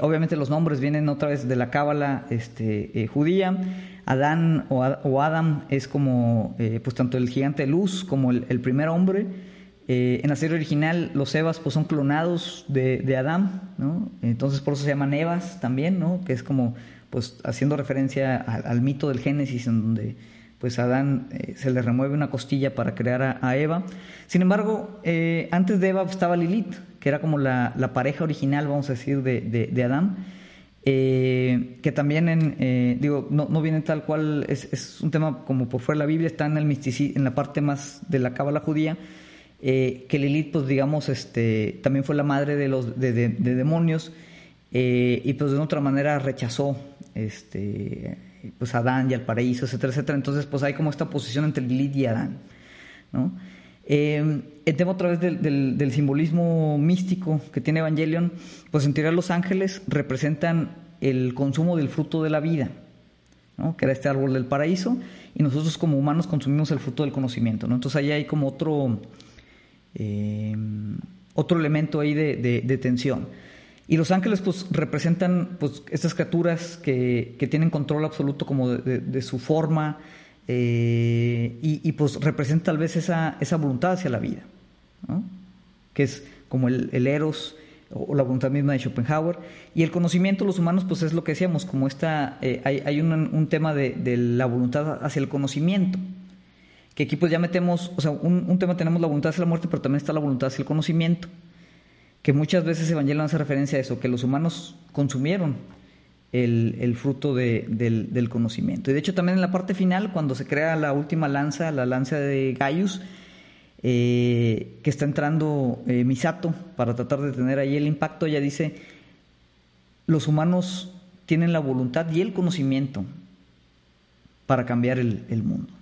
obviamente los nombres vienen otra vez de la cábala este, judía. Adán o, o, Adam es como, pues tanto el gigante de luz como el, primer hombre. Eh, en la serie original los Evas pues, son clonados de, de, Adán, ¿no? Entonces por eso se llaman Evas también, ¿no? Que es como pues haciendo referencia al, mito del Génesis en donde pues Adán eh, se le remueve una costilla para crear a, Eva. Sin embargo, eh, antes de Eva estaba Lilith, que era como la, la pareja original, vamos a decir, de, de, Adán. que también digo, no, no, viene tal cual, es, es, un tema como por fuera de la Biblia, está en, el en la parte más de la cábala judía, eh, que Lilith, pues digamos, este, también fue la madre de los de, demonios eh, y pues de otra manera rechazó este, pues Adán y al paraíso, etcétera, etcétera. Entonces, pues hay como esta posición entre Lilith y Adán, ¿no? Eh, el tema otra vez del, del, simbolismo místico que tiene Evangelion, pues en teoría los ángeles representan el consumo del fruto de la vida, ¿no? que era este árbol del paraíso, y nosotros como humanos consumimos el fruto del conocimiento. ¿no? Entonces ahí hay como otro, eh, otro elemento ahí de, tensión. Y los ángeles pues representan pues estas criaturas que, tienen control absoluto como de, su forma eh, y, pues representa tal vez esa, esa voluntad hacia la vida, que es como el, eros o la voluntad misma de Schopenhauer. Y el conocimiento de los humanos pues es lo que decíamos, como esta, eh, hay, hay un, un, tema de, la voluntad hacia el conocimiento que aquí pues ya metemos, o sea, un, tema tenemos la voluntad hacia la muerte, pero también está la voluntad hacia el conocimiento, que muchas veces Evangelio hace referencia a eso, que los humanos consumieron el, fruto del, conocimiento. Y de hecho también en la parte final, cuando se crea la última lanza, la lanza de Gaius, eh, que está entrando eh, Misato para tratar de tener ahí el impacto, ella dice, los humanos tienen la voluntad y el conocimiento para cambiar el, el mundo.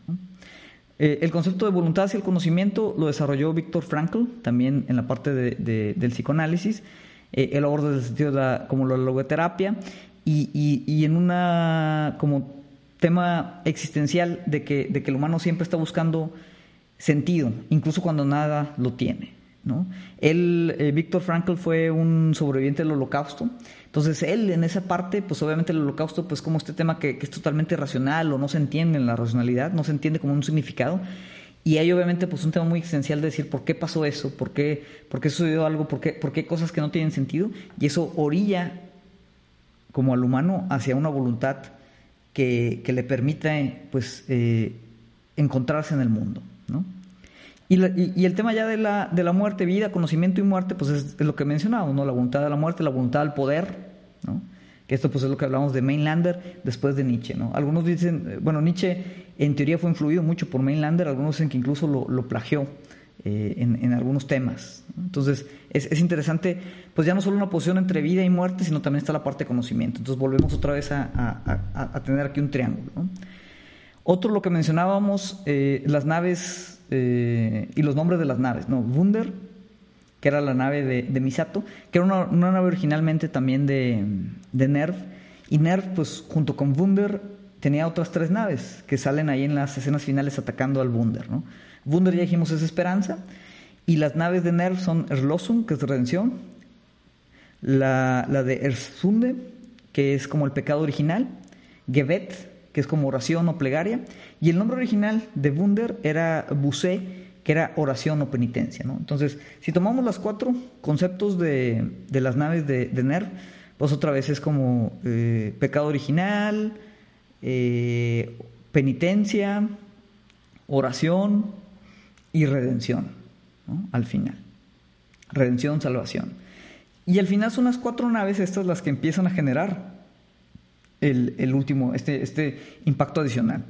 Eh, el concepto de voluntad hacia el conocimiento lo desarrolló Víctor Frankl, también en la parte del psicoanálisis. Eh, él aborda el sentido de la, como la logoterapia y, en una como tema existencial de que, de que el humano siempre está buscando sentido, incluso cuando nada lo tiene. ¿no? Él, eh, Víctor Frankl fue un sobreviviente del holocausto, entonces él en esa parte, pues obviamente el holocausto, pues como este tema que, es totalmente racional o no se entiende en la racionalidad, no se entiende como un significado, y hay obviamente pues un tema muy esencial de decir por qué pasó eso, por qué, por qué sucedió algo, por qué, por qué cosas que no tienen sentido, y eso orilla como al humano hacia una voluntad que, que le permita pues eh, encontrarse en el mundo, ¿no? Y, el tema ya de la, de la muerte, vida, conocimiento y muerte, pues es, lo que mencionado, ¿no? La voluntad de la muerte, la voluntad del poder, ¿no? Que esto pues es lo que hablamos de Mainlander después de Nietzsche, ¿no? Algunos dicen, eh, bueno, Nietzsche en teoría fue influido mucho por Mainlander, algunos dicen que incluso lo, lo plagió eh, en, algunos temas. Entonces, es, es, interesante, pues ya no solo una posición entre vida y muerte, sino también está la parte de conocimiento. Entonces volvemos otra vez a, a, a tener aquí un triángulo, ¿no? Otro, lo que mencionábamos, eh, las naves eh, y los nombres de las naves, ¿no? Wunder, que era la nave de, Misato, que era una, nave originalmente también de, de, Nerv, y Nerv, pues junto con Wunder, tenía otras tres naves que salen ahí en las escenas finales atacando al Wunder, ¿no? Wunder ya dijimos es esperanza, y las naves de Nerv son Erlosum, que es redención, la, la de Ersunde, que es como el pecado original, Gebet, que es como oración o plegaria, y el nombre original de Wunder era Busé, que era oración o penitencia. ¿no? Entonces, si tomamos los cuatro conceptos de, las naves de, de pues otra vez es como eh, pecado original, eh, penitencia, oración y redención, al final. Redención, salvación. Y al final son las cuatro naves estas las que empiezan a generar el, último, este, este impacto adicional.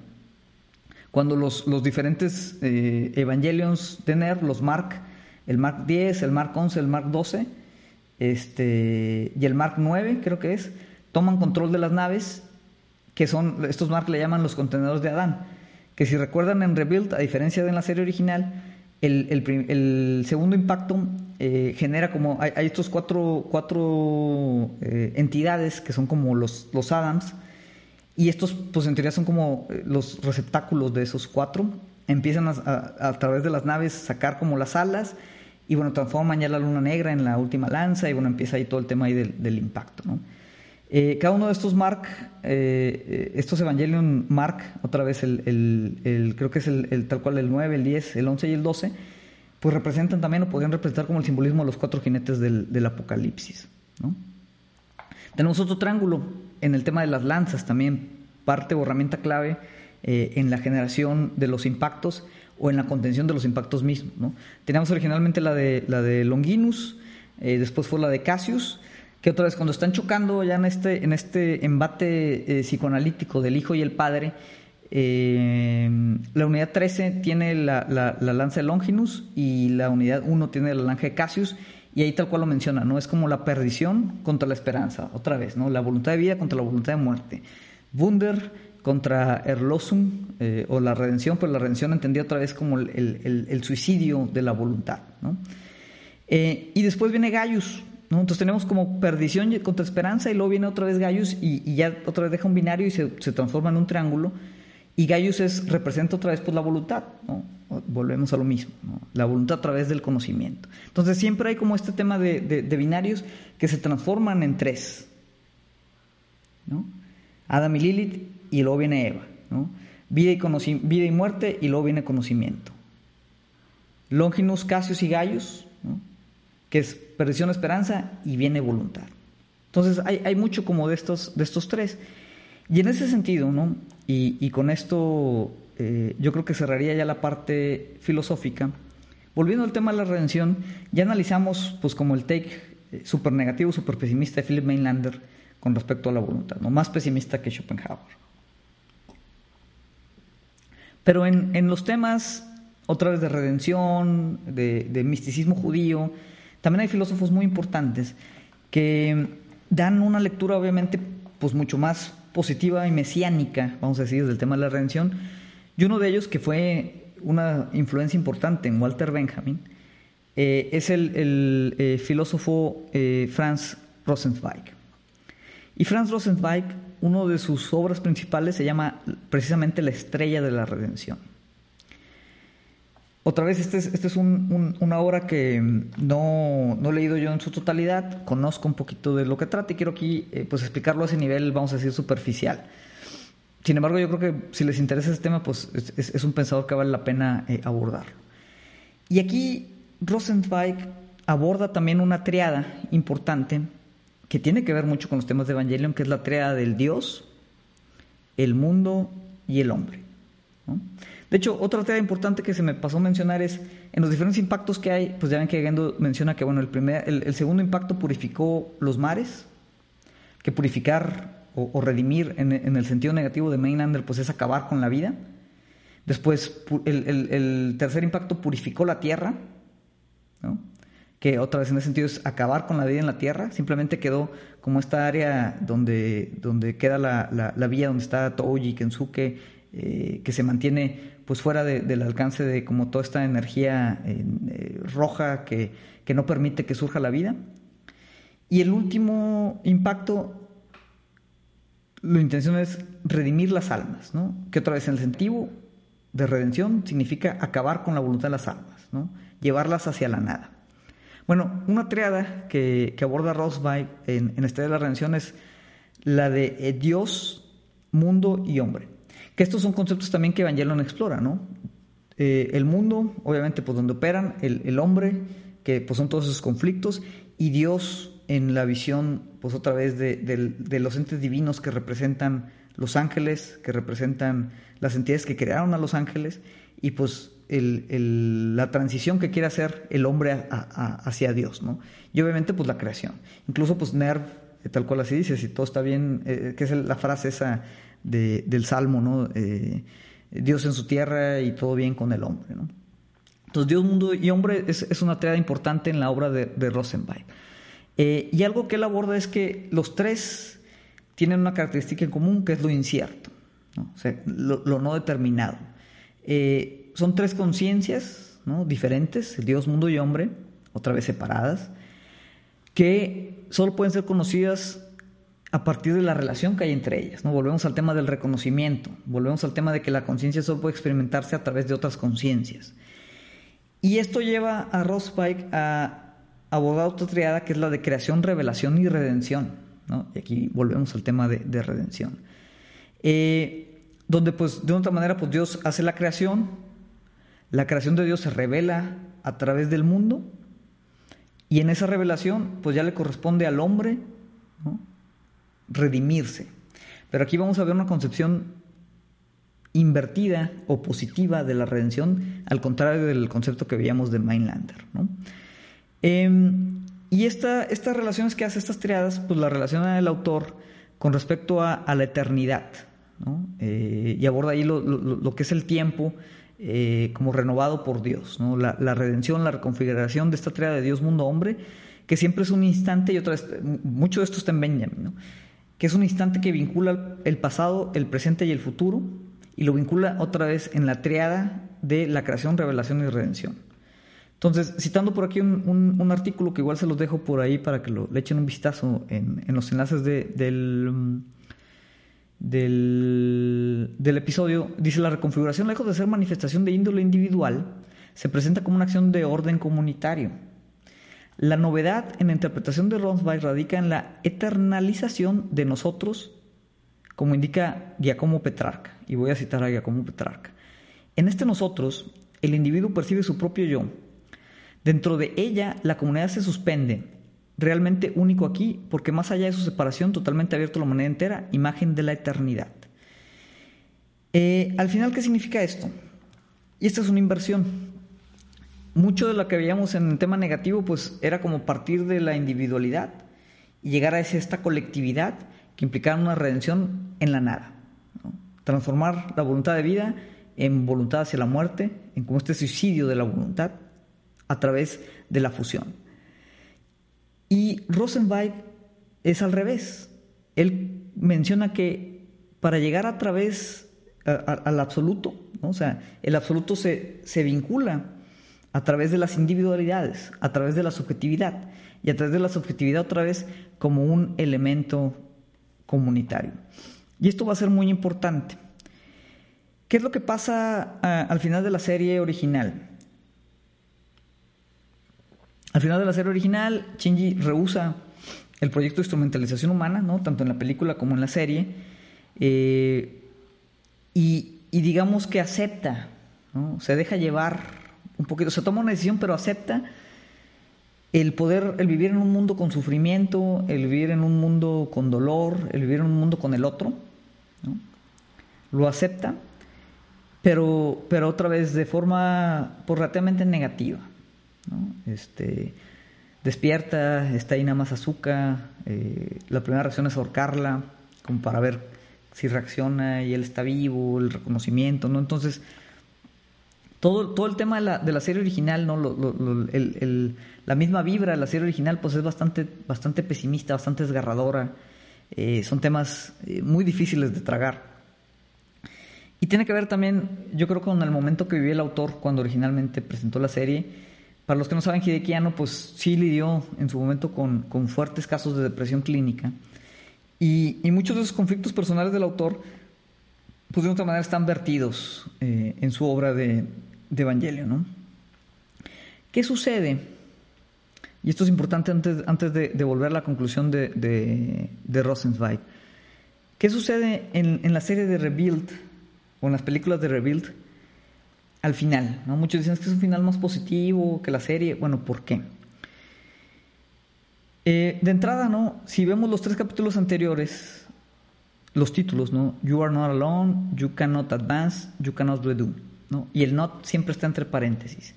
Cuando los, los diferentes eh, evangelions de NER, los Mark, el Mark 10, el Mark 11, el Mark 12 este, y el Mark 9, creo que es, toman control de las naves, que son, estos Mark le llaman los contenedores de Adán, que si recuerdan en Rebuild, a diferencia de en la serie original, El, segundo impacto eh, genera como, hay, estos cuatro, cuatro eh, entidades que son como los, los Adams, y estos pues en teoría son como eh, los receptáculos de esos cuatro, empiezan a, a, través de las naves sacar como las alas, y bueno, transforman ya la luna negra en la última lanza, y bueno, empieza ahí todo el tema ahí del, del impacto, ¿no? Eh, cada uno de estos Mark, eh, estos Evangelion Mark, otra vez el, creo que es el, tal cual el 9, el 10, el 11 y el 12, pues representan también o podrían representar como el simbolismo de los cuatro jinetes del, Apocalipsis. Tenemos otro triángulo en el tema de las lanzas, también parte o herramienta clave en la generación de los impactos o en la contención de los impactos mismos. ¿no? Teníamos originalmente la de, la de Longinus, después fue la de Cassius, que otra vez cuando están chocando ya en este, en este embate eh, psicoanalítico del hijo y el padre, eh, la unidad 13 tiene la, lanza de Longinus y la unidad 1 tiene la lanza de Cassius y ahí tal cual lo menciona, ¿no? Es como la perdición contra la esperanza, otra vez, ¿no? La voluntad de vida contra la voluntad de muerte. Wunder contra Erlosum, eh, o la redención, pues la redención entendida otra vez como el, suicidio de la voluntad, ¿no? y después viene Gaius, entonces tenemos como perdición contra esperanza y luego viene otra vez Gaius y, ya otra vez deja un binario y se, transforma en un triángulo. Y Gaius es, representa otra vez pues, la voluntad, volvemos a lo mismo, la voluntad a través del conocimiento. Entonces siempre hay como este tema de, binarios que se transforman en tres. ¿no? Adam y Lilith y luego viene Eva. Vida, y vida y muerte y luego viene conocimiento. Longinus, Cassius y Gaius, que es perdición esperanza y viene voluntad. Entonces hay, mucho como de estos, de estos tres. Y en ese sentido, ¿no? Y, con esto eh, yo creo que cerraría ya la parte filosófica. Volviendo al tema de la redención, ya analizamos pues como el take eh, súper negativo, súper pesimista de Philip Mainlander con respecto a la voluntad, ¿no? más pesimista que Schopenhauer. Pero en, los temas, otra vez de redención, de, de misticismo judío, también hay filósofos muy importantes que dan una lectura obviamente pues mucho más positiva y mesiánica, vamos a decir, del tema de la redención. Y uno de ellos que fue una influencia importante en Walter Benjamin eh, es el, eh, filósofo eh, Franz Rosenzweig. Y Franz Rosenzweig, una de sus obras principales se llama precisamente La estrella de la redención. Otra vez, esta es, este es una obra que no, he leído yo en su totalidad, conozco un poquito de lo que trata y quiero aquí eh, pues explicarlo a ese nivel, vamos a decir, superficial. Sin embargo, yo creo que si les interesa ese tema, pues es, un pensador que vale la pena eh. Y aquí Rosenzweig aborda también una triada importante que tiene que ver mucho con los temas de Evangelion, que es la triada del Dios, el mundo y el hombre. ¿no? De hecho, otra tema importante que se me pasó a mencionar es, en los diferentes impactos que hay, pues ya ven que Gendo menciona que bueno, el, primer, el, segundo impacto purificó los mares, que purificar o, redimir en, el sentido negativo de Mainlander, pues es acabar con la vida. Después, el, tercer impacto purificó la tierra, que otra vez en ese sentido es acabar con la vida en la tierra, simplemente quedó como esta área donde, donde queda la, la, vía donde está Touji, Kensuke, eh, que se mantiene pues fuera del alcance de como toda esta energía eh, roja que, no permite que surja la vida. Y el último impacto, la intención es redimir las almas, ¿no? que otra vez el sentido de redención significa acabar con la voluntad de las almas, ¿no? llevarlas hacia la nada. Bueno, una triada que, aborda Rosby en, en esta de la redención es la de eh, Dios, mundo y hombre. Que estos son conceptos también que Evangelion explora, ¿no? Eh, el mundo, obviamente, pues donde operan, el, hombre, que pues son todos esos conflictos, y Dios en la visión, pues otra vez, de, los entes divinos que representan los ángeles, que representan las entidades que crearon a los ángeles, y pues la transición que quiere hacer el hombre hacia Dios, ¿no? Y obviamente, pues la creación. Incluso, pues Nerv, tal cual así dice, si todo está bien, eh, que es la frase esa del Salmo. Eh, Dios en su tierra y todo bien con el hombre. Entonces, Dios, mundo y hombre es, una tarea importante en la obra de, de. Eh, y algo que él aborda es que los tres tienen una característica en común, que es lo incierto, lo, no determinado. Eh, son tres conciencias, diferentes, Dios, mundo y hombre, otra vez separadas, que solo pueden ser conocidas a partir de la relación que hay entre ellas. ¿no? Volvemos al tema del reconocimiento, volvemos al tema de que la conciencia solo puede experimentarse a través de otras conciencias. Y esto lleva a Rospike a abordar otra triada que es la de creación, revelación y redención. ¿no? Y aquí volvemos al tema de, de redención. Eh, donde pues de otra manera pues Dios hace la creación, la creación de Dios se revela a través del mundo y en esa revelación pues ya le corresponde al hombre redimirse. Pero aquí vamos a ver una concepción invertida o positiva de la redención, al contrario del concepto que veíamos de Mainlander. Em, y esta, estas relaciones que hace estas triadas, pues la relaciona el autor con respecto a, la eternidad, eh, y aborda ahí lo, que es el tiempo eh, como renovado por Dios, la, redención, la reconfiguración de esta triada de Dios, mundo, hombre, que siempre es un instante, y otra vez, mucho de esto está en Benjamin, que es un instante que vincula el pasado, el presente y el futuro, y lo vincula otra vez en la triada de la creación, revelación y redención. Entonces, citando por aquí un, artículo que igual se los dejo por ahí para que lo, le echen un vistazo en, los enlaces del, del, del, episodio, dice la reconfiguración, lejos de ser manifestación de índole individual, se presenta como una acción de orden comunitario. La novedad en la interpretación de Ronsby radica en la eternalización de nosotros, como indica Giacomo Petrarca, y voy a citar a Giacomo Petrarca. En este nosotros, el individuo percibe su propio yo, Dentro de ella, la comunidad se suspende, realmente único aquí, porque más allá de su separación, totalmente abierto la humanidad entera, imagen de la eternidad. Eh, al final, ¿qué significa esto? Y esta es una inversión. Mucho de lo que veíamos en el tema negativo, pues era como partir de la individualidad y llegar a esta colectividad que implicaba una redención en la nada. Transformar la voluntad de vida en voluntad hacia la muerte, en como este suicidio de la voluntad a través de la fusión. Y Rosenweig es al revés. Él menciona que para llegar a través al absoluto, o sea, el absoluto se, se vincula a través de las individualidades, a través de la subjetividad y a través de la subjetividad otra vez como un elemento comunitario. Y esto va a ser muy importante. ¿Qué es lo que pasa al final de la serie original? Al final de la serie original, Shinji rehúsa el proyecto de instrumentalización humana, ¿no? tanto en la película como en la serie, eh, y, digamos que acepta, ¿no? se deja llevar un poquito, se toma una decisión, pero acepta el poder, el vivir en un mundo con sufrimiento, el vivir en un mundo con dolor, el vivir en un mundo con el otro, ¿no? lo acepta, pero, pero otra vez de forma pues, relativamente negativa. Este, despierta, está ahí nada más azúcar, eh, la primera reacción es ahorcarla, como para ver si reacciona y él está vivo, el reconocimiento, ¿no? Entonces, todo, todo el tema de la, serie original, ¿no? la misma vibra de la serie original, pues es bastante, bastante pesimista, bastante desgarradora. Eh, son temas eh, muy difíciles de tragar. Y tiene que ver también, yo creo, con el momento que vivió el autor cuando originalmente presentó la serie para los que no saben, Hidekiano pues sí lidió en su momento con, con fuertes casos de depresión clínica y, y, muchos de esos conflictos personales del autor pues de otra manera están vertidos eh, en su obra de, de Evangelio. ¿no? ¿Qué sucede? Y esto es importante antes, antes de, volver a la conclusión de, de, de Rosenzweig. ¿Qué sucede en, en la serie de Rebuild o en las películas de Rebuild? al final. ¿no? Muchos dicen que es un final más positivo que la serie. Bueno, ¿por qué? Eh, de entrada, ¿no? Si vemos los tres capítulos anteriores, los títulos, ¿no? You are not alone, you cannot advance, you cannot redo, ¿no? Y el not siempre está entre paréntesis.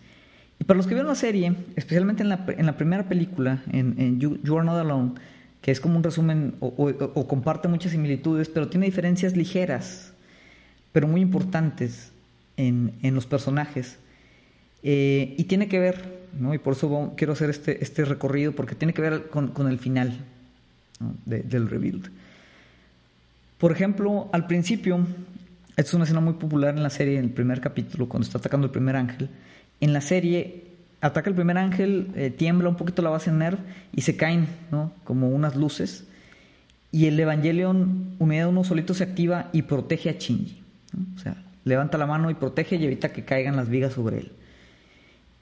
Y para los que vieron la serie, especialmente en la, en la primera película, en, you, Are Not Alone, que es como un resumen o, o comparte muchas similitudes, pero tiene diferencias ligeras, pero muy importantes en, en los personajes. Eh, y tiene que ver, ¿no? y por eso quiero hacer este, este recorrido, porque tiene que ver con, con el final del rebuild. Por ejemplo, al principio, Esta es una escena muy popular en la serie, en el primer capítulo, cuando está atacando el primer ángel. En la serie ataca el primer ángel, eh, tiembla un poquito la base en Nerv y se caen, ¿no? Como unas luces. Y el Evangelion, unidad uno solito, se activa y protege a Shinji. O sea, levanta la mano y protege y evita que caigan las vigas sobre él.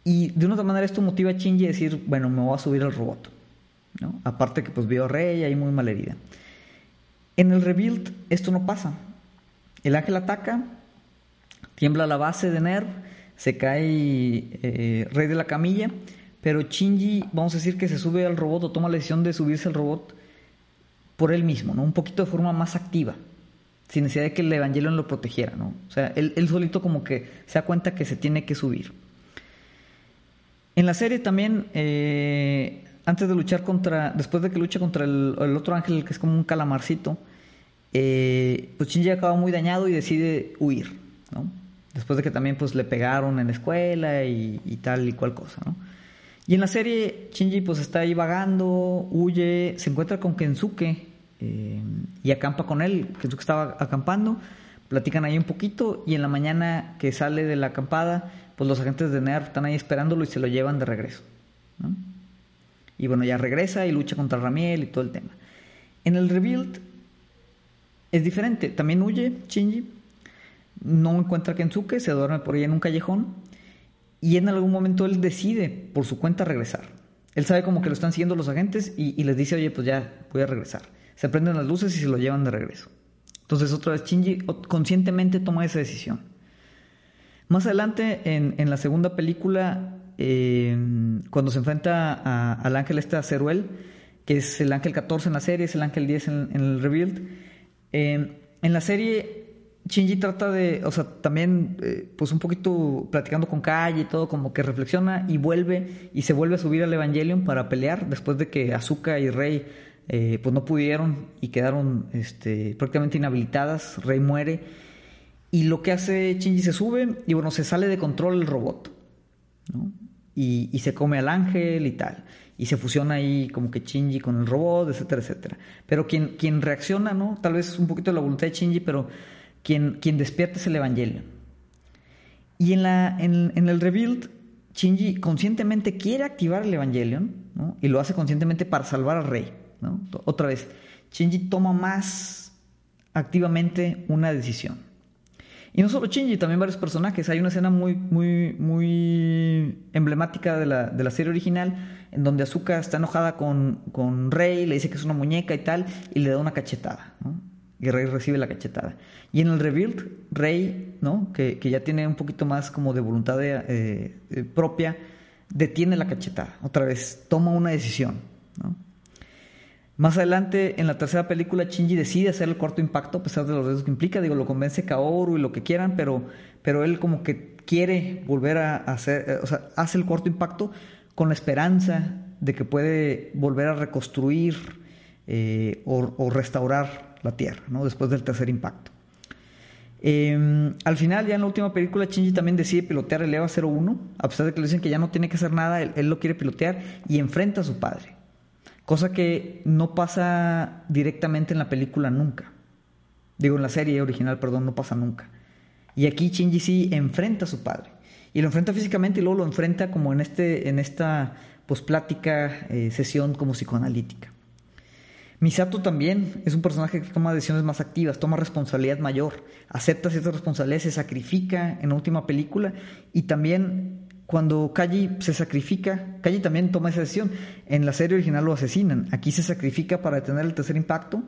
Y de una otra manera esto motiva a Shinji a decir, bueno, me voy a subir al robot. ¿no? Aparte que pues vio a Rey ahí muy mal herida. En el rebuild esto no pasa. El ángel ataca, tiembla la base de Nerv, se cae eh, Rey de la camilla, pero Shinji, vamos a decir que se sube al robot o toma la decisión de subirse al robot por él mismo, ¿no? Un poquito de forma más activa, sin necesidad de que el Evangelion lo protegiera, ¿no? O sea, él, solito como que se da cuenta que se tiene que subir. En la serie también, eh, antes de luchar contra, después de que lucha contra el, otro ángel que es como un calamarcito, eh, pues Shinji acaba muy dañado y decide huir, ¿no? Después de que también pues le pegaron en la escuela y, tal y cual cosa, ¿no? Y en la serie, Shinji pues está ahí vagando, huye, se encuentra con Kensuke eh, y acampa con él. Kensuke estaba acampando, platican ahí un poquito y en la mañana que sale de la acampada, pues los agentes de NERV están ahí esperándolo y se lo llevan de regreso. Y bueno, ya regresa y lucha contra Ramiel y todo el tema. En el rebuild es diferente, también huye Shinji, no encuentra a Kensuke, se duerme por ahí en un callejón y en algún momento él decide por su cuenta regresar. Él sabe como que lo están siguiendo los agentes y, les dice, oye, pues ya voy a regresar. Se prenden las luces y se lo llevan de regreso. Entonces otra vez Shinji conscientemente toma esa decisión. Más adelante, en, la segunda película, eh, cuando se enfrenta al ángel este Ceruel, que es el ángel 14 en la serie, es el ángel 10 en, el Rebuild, eh, en la serie Shinji trata de, o sea, también, eh, pues un poquito platicando con Kai y todo, como que reflexiona y vuelve y se vuelve a subir al Evangelion para pelear después de que Azuka y Rey, eh, pues no pudieron y quedaron este, prácticamente inhabilitadas. Rey muere y lo que hace Shinji se sube y bueno, se sale de control el robot, ¿no? Y, y se come al ángel y tal. Y se fusiona ahí como que Shinji con el robot, etcétera, etcétera. Pero quien, quien reacciona, ¿no? Tal vez un poquito de la voluntad de Shinji, pero quien, despierta es el Evangelio. Y en, la, en, el Rebuild, Shinji conscientemente quiere activar el Evangelion, ¿no? y lo hace conscientemente para salvar al rey. ¿no? Otra vez, Shinji toma más activamente una decisión. Y no solo Shinji, también varios personajes. Hay una escena muy, muy, muy emblemática de la, de la serie original, en donde Azuka está enojada con, con Rey, le dice que es una muñeca y tal, y le da una cachetada. ¿no? y Rey recibe la cachetada. Y en el Rebuild, Rey, ¿no? que, ya tiene un poquito más como de voluntad eh, eh, propia, detiene la cachetada. Otra vez, toma una decisión. Más adelante, en la tercera película, Shinji decide hacer el cuarto impacto, a pesar de los riesgos que implica. Digo, lo convence Kaoru y lo que quieran, pero, pero él como que quiere volver a hacer, eh, o sea, hace el cuarto impacto con la esperanza de que puede volver a reconstruir o restaurar la Tierra, ¿no? después del tercer impacto. Em, al final, ya en la última película, Shinji también decide pilotear el EVA 01, a pesar de que le dicen que ya no tiene que hacer nada, él, lo quiere pilotear y enfrenta a su padre. Cosa que no pasa directamente en la película nunca. Digo, en la serie original, perdón, no pasa nunca. Y aquí Shinji sí enfrenta a su padre. Y lo enfrenta físicamente y luego lo enfrenta como en, este, en esta pues, plática, eh, sesión como psicoanalítica. Misato también es un personaje que toma decisiones más activas, toma responsabilidad mayor, acepta ciertas responsabilidades, se sacrifica en la última película y también cuando Kaji se sacrifica, Kaji también toma esa decisión. En la serie original lo asesinan, aquí se sacrifica para detener el tercer impacto.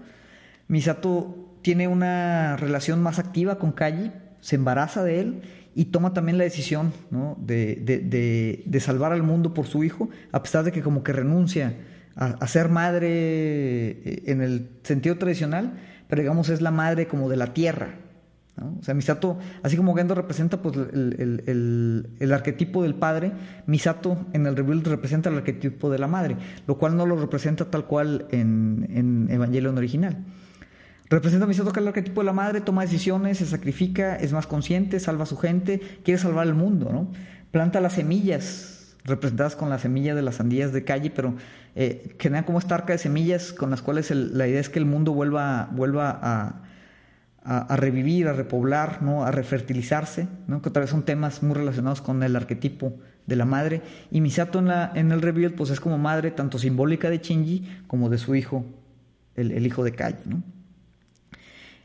Misato tiene una relación más activa con Kaji, se embaraza de él y toma también la decisión de, de salvar al mundo por su hijo, a pesar de que como que renuncia a, ser madre eh, en el sentido tradicional, pero digamos es la madre como de la tierra. O sea, Misato, así como Gendo representa pues, el, arquetipo del padre, Misato en el Rebuild representa el arquetipo de la madre, lo cual no lo representa tal cual en, en Evangelion original. Representa a Misato que el arquetipo de la madre, toma decisiones, se sacrifica, es más consciente, salva a su gente, quiere salvar el mundo, ¿no? Planta las semillas representadas con la semilla de las sandías de calle, pero eh, generan como esta arca de semillas con las cuales la idea es que el mundo vuelva, vuelva a, a, revivir, a repoblar, ¿no? a refertilizarse, ¿no? que otra vez son temas muy relacionados con el arquetipo de la madre. Y Misato en, la, en el rebuild pues es como madre tanto simbólica de Shinji como de su hijo, el, hijo de Kai. ¿no?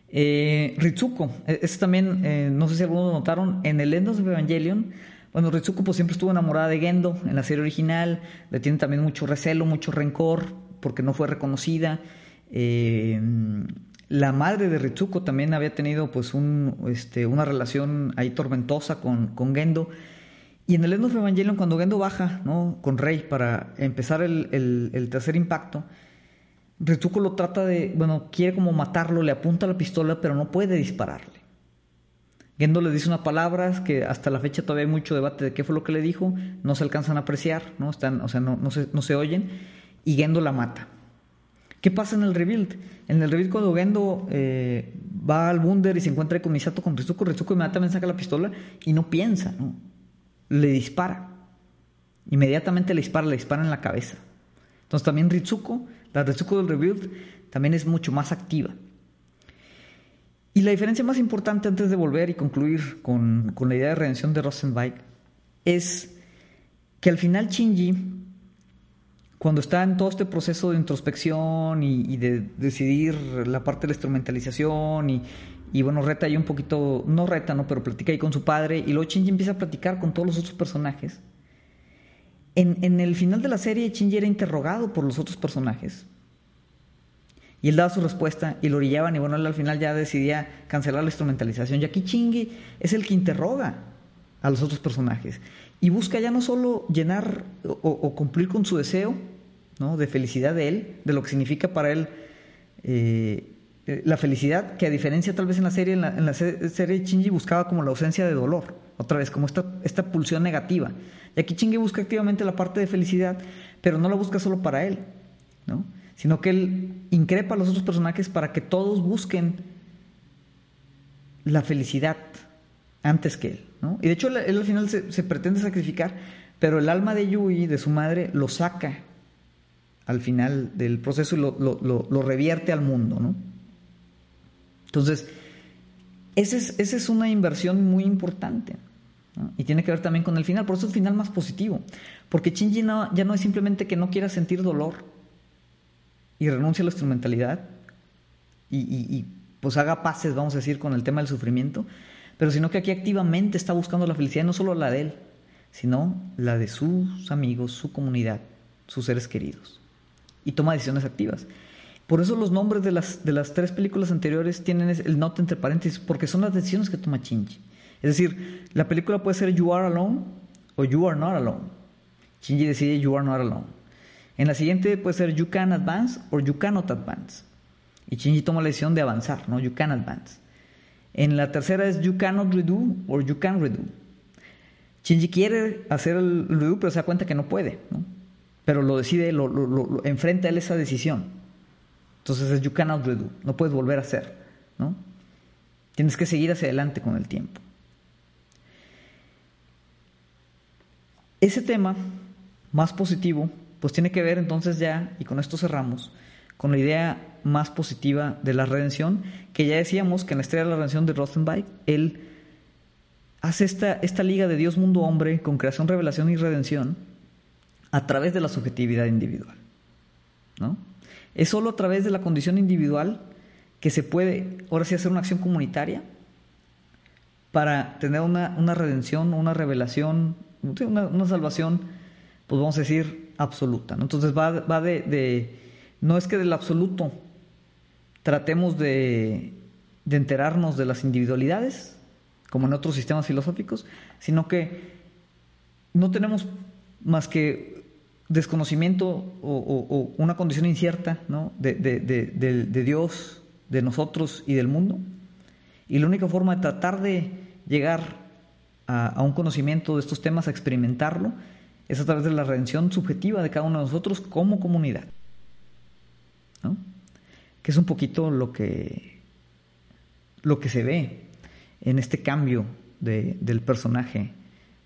Eh, Ritsuko, e, este también, eh, no sé si algunos notaron, en el End of Evangelion, bueno, Ritsuko pues siempre estuvo enamorada de Gendo en la serie original, le tiene también mucho recelo, mucho rencor, porque no fue reconocida. Eh, la madre de Ritsuko también había tenido pues un, este, una relación ahí tormentosa con, con Gendo. Y en el End of Evangelion, cuando Gendo baja ¿no? con Rey para empezar el, tercer impacto, Ritsuko lo trata de, bueno, quiere como matarlo, le apunta la pistola, pero no puede dispararle. Gendo le dice unas palabras que hasta la fecha todavía hay mucho debate de qué fue lo que le dijo, no se alcanzan a apreciar, ¿no? Están, o sea, se, no se oyen, y Gendo la mata. ¿Qué pasa en el rebuild? En el rebuild cuando Gendo eh, va al Wunder y se encuentra con Misato con Ritsuko, Ritsuko inmediatamente saca la pistola y no piensa, ¿no? Le dispara. Inmediatamente le dispara, le dispara en la cabeza. Entonces también Ritsuko, la Ritsuko del rebuild, también es mucho más activa. Y la diferencia más importante antes de volver y concluir con, con la idea de redención de Rosenbach es que al final Shinji cuando está en todo este proceso de introspección y, de decidir la parte de la instrumentalización y, y, bueno, reta ahí un poquito, no reta, ¿no? Pero platica ahí con su padre y luego Shinji empieza a platicar con todos los otros personajes. En, en el final de la serie Shinji era interrogado por los otros personajes y él daba su respuesta y lo orillaban y bueno, él al final ya decidía cancelar la instrumentalización y aquí Shinji es el que interroga a los otros personajes y busca ya no solo llenar o cumplir con su deseo, de felicidad de él, de lo que significa para él eh, eh, la felicidad, que a diferencia tal vez en la serie, en la, serie Shinji buscaba como la ausencia de dolor, otra vez, como esta, esta pulsión negativa. Y aquí Shinji busca activamente la parte de felicidad, pero no la busca solo para él, ¿no? sino que él increpa a los otros personajes para que todos busquen la felicidad antes que él. ¿no? Y de hecho él, al final se, se, pretende sacrificar, pero el alma de Yui, de su madre, lo saca al final del proceso y lo, revierte al mundo, ¿no? Entonces, esa es, una inversión muy importante. Y tiene que ver también con el final, por eso es el final más positivo. Porque Shinji ya no es simplemente que no quiera sentir dolor y renuncia a la instrumentalidad y, y, pues haga paces, vamos a decir, con el tema del sufrimiento, pero sino que aquí activamente está buscando la felicidad, no solo la de él, sino la de sus amigos, su comunidad, sus seres queridos y toma decisiones activas. Por eso los nombres de las, de las tres películas anteriores tienen el note entre paréntesis, porque son las decisiones que toma Shinji. Es decir, la película puede ser You Are Alone o You Are Not Alone. Shinji decide You Are Not Alone. En la siguiente puede ser You Can Advance o You Cannot Advance. Y Shinji toma la decisión de avanzar, ¿no? You Can Advance. En la tercera es You Cannot Redo o You Can Redo. Shinji quiere hacer el redo, pero se da cuenta que no puede, ¿no? Pero lo decide, lo, lo, enfrenta a él esa decisión. Entonces es you cannot redo, no puedes volver a hacer, ¿no? Tienes que seguir hacia adelante con el tiempo. Ese tema más positivo, pues tiene que ver entonces ya, y con esto cerramos, con la idea más positiva de la redención, que ya decíamos que en la estrella de la redención de Rosenbach, él hace esta, esta liga de Dios, mundo, hombre, con creación, revelación y redención, a través de la subjetividad individual. ¿no? Es solo a través de la condición individual que se puede, ahora sí, hacer una acción comunitaria para tener una, una redención, una revelación, una, salvación, pues vamos a decir, absoluta. Entonces va, va de, de, no es que del absoluto tratemos de, de enterarnos de las individualidades, como en otros sistemas filosóficos, sino que no tenemos más que desconocimiento o, una condición incierta ¿no? de, de, Dios, de nosotros y del mundo. Y la única forma de tratar de llegar a, un conocimiento de estos temas, a experimentarlo, es a través de la redención subjetiva de cada uno de nosotros como comunidad. ¿no? Que es un poquito lo que, lo que se ve en este cambio del personaje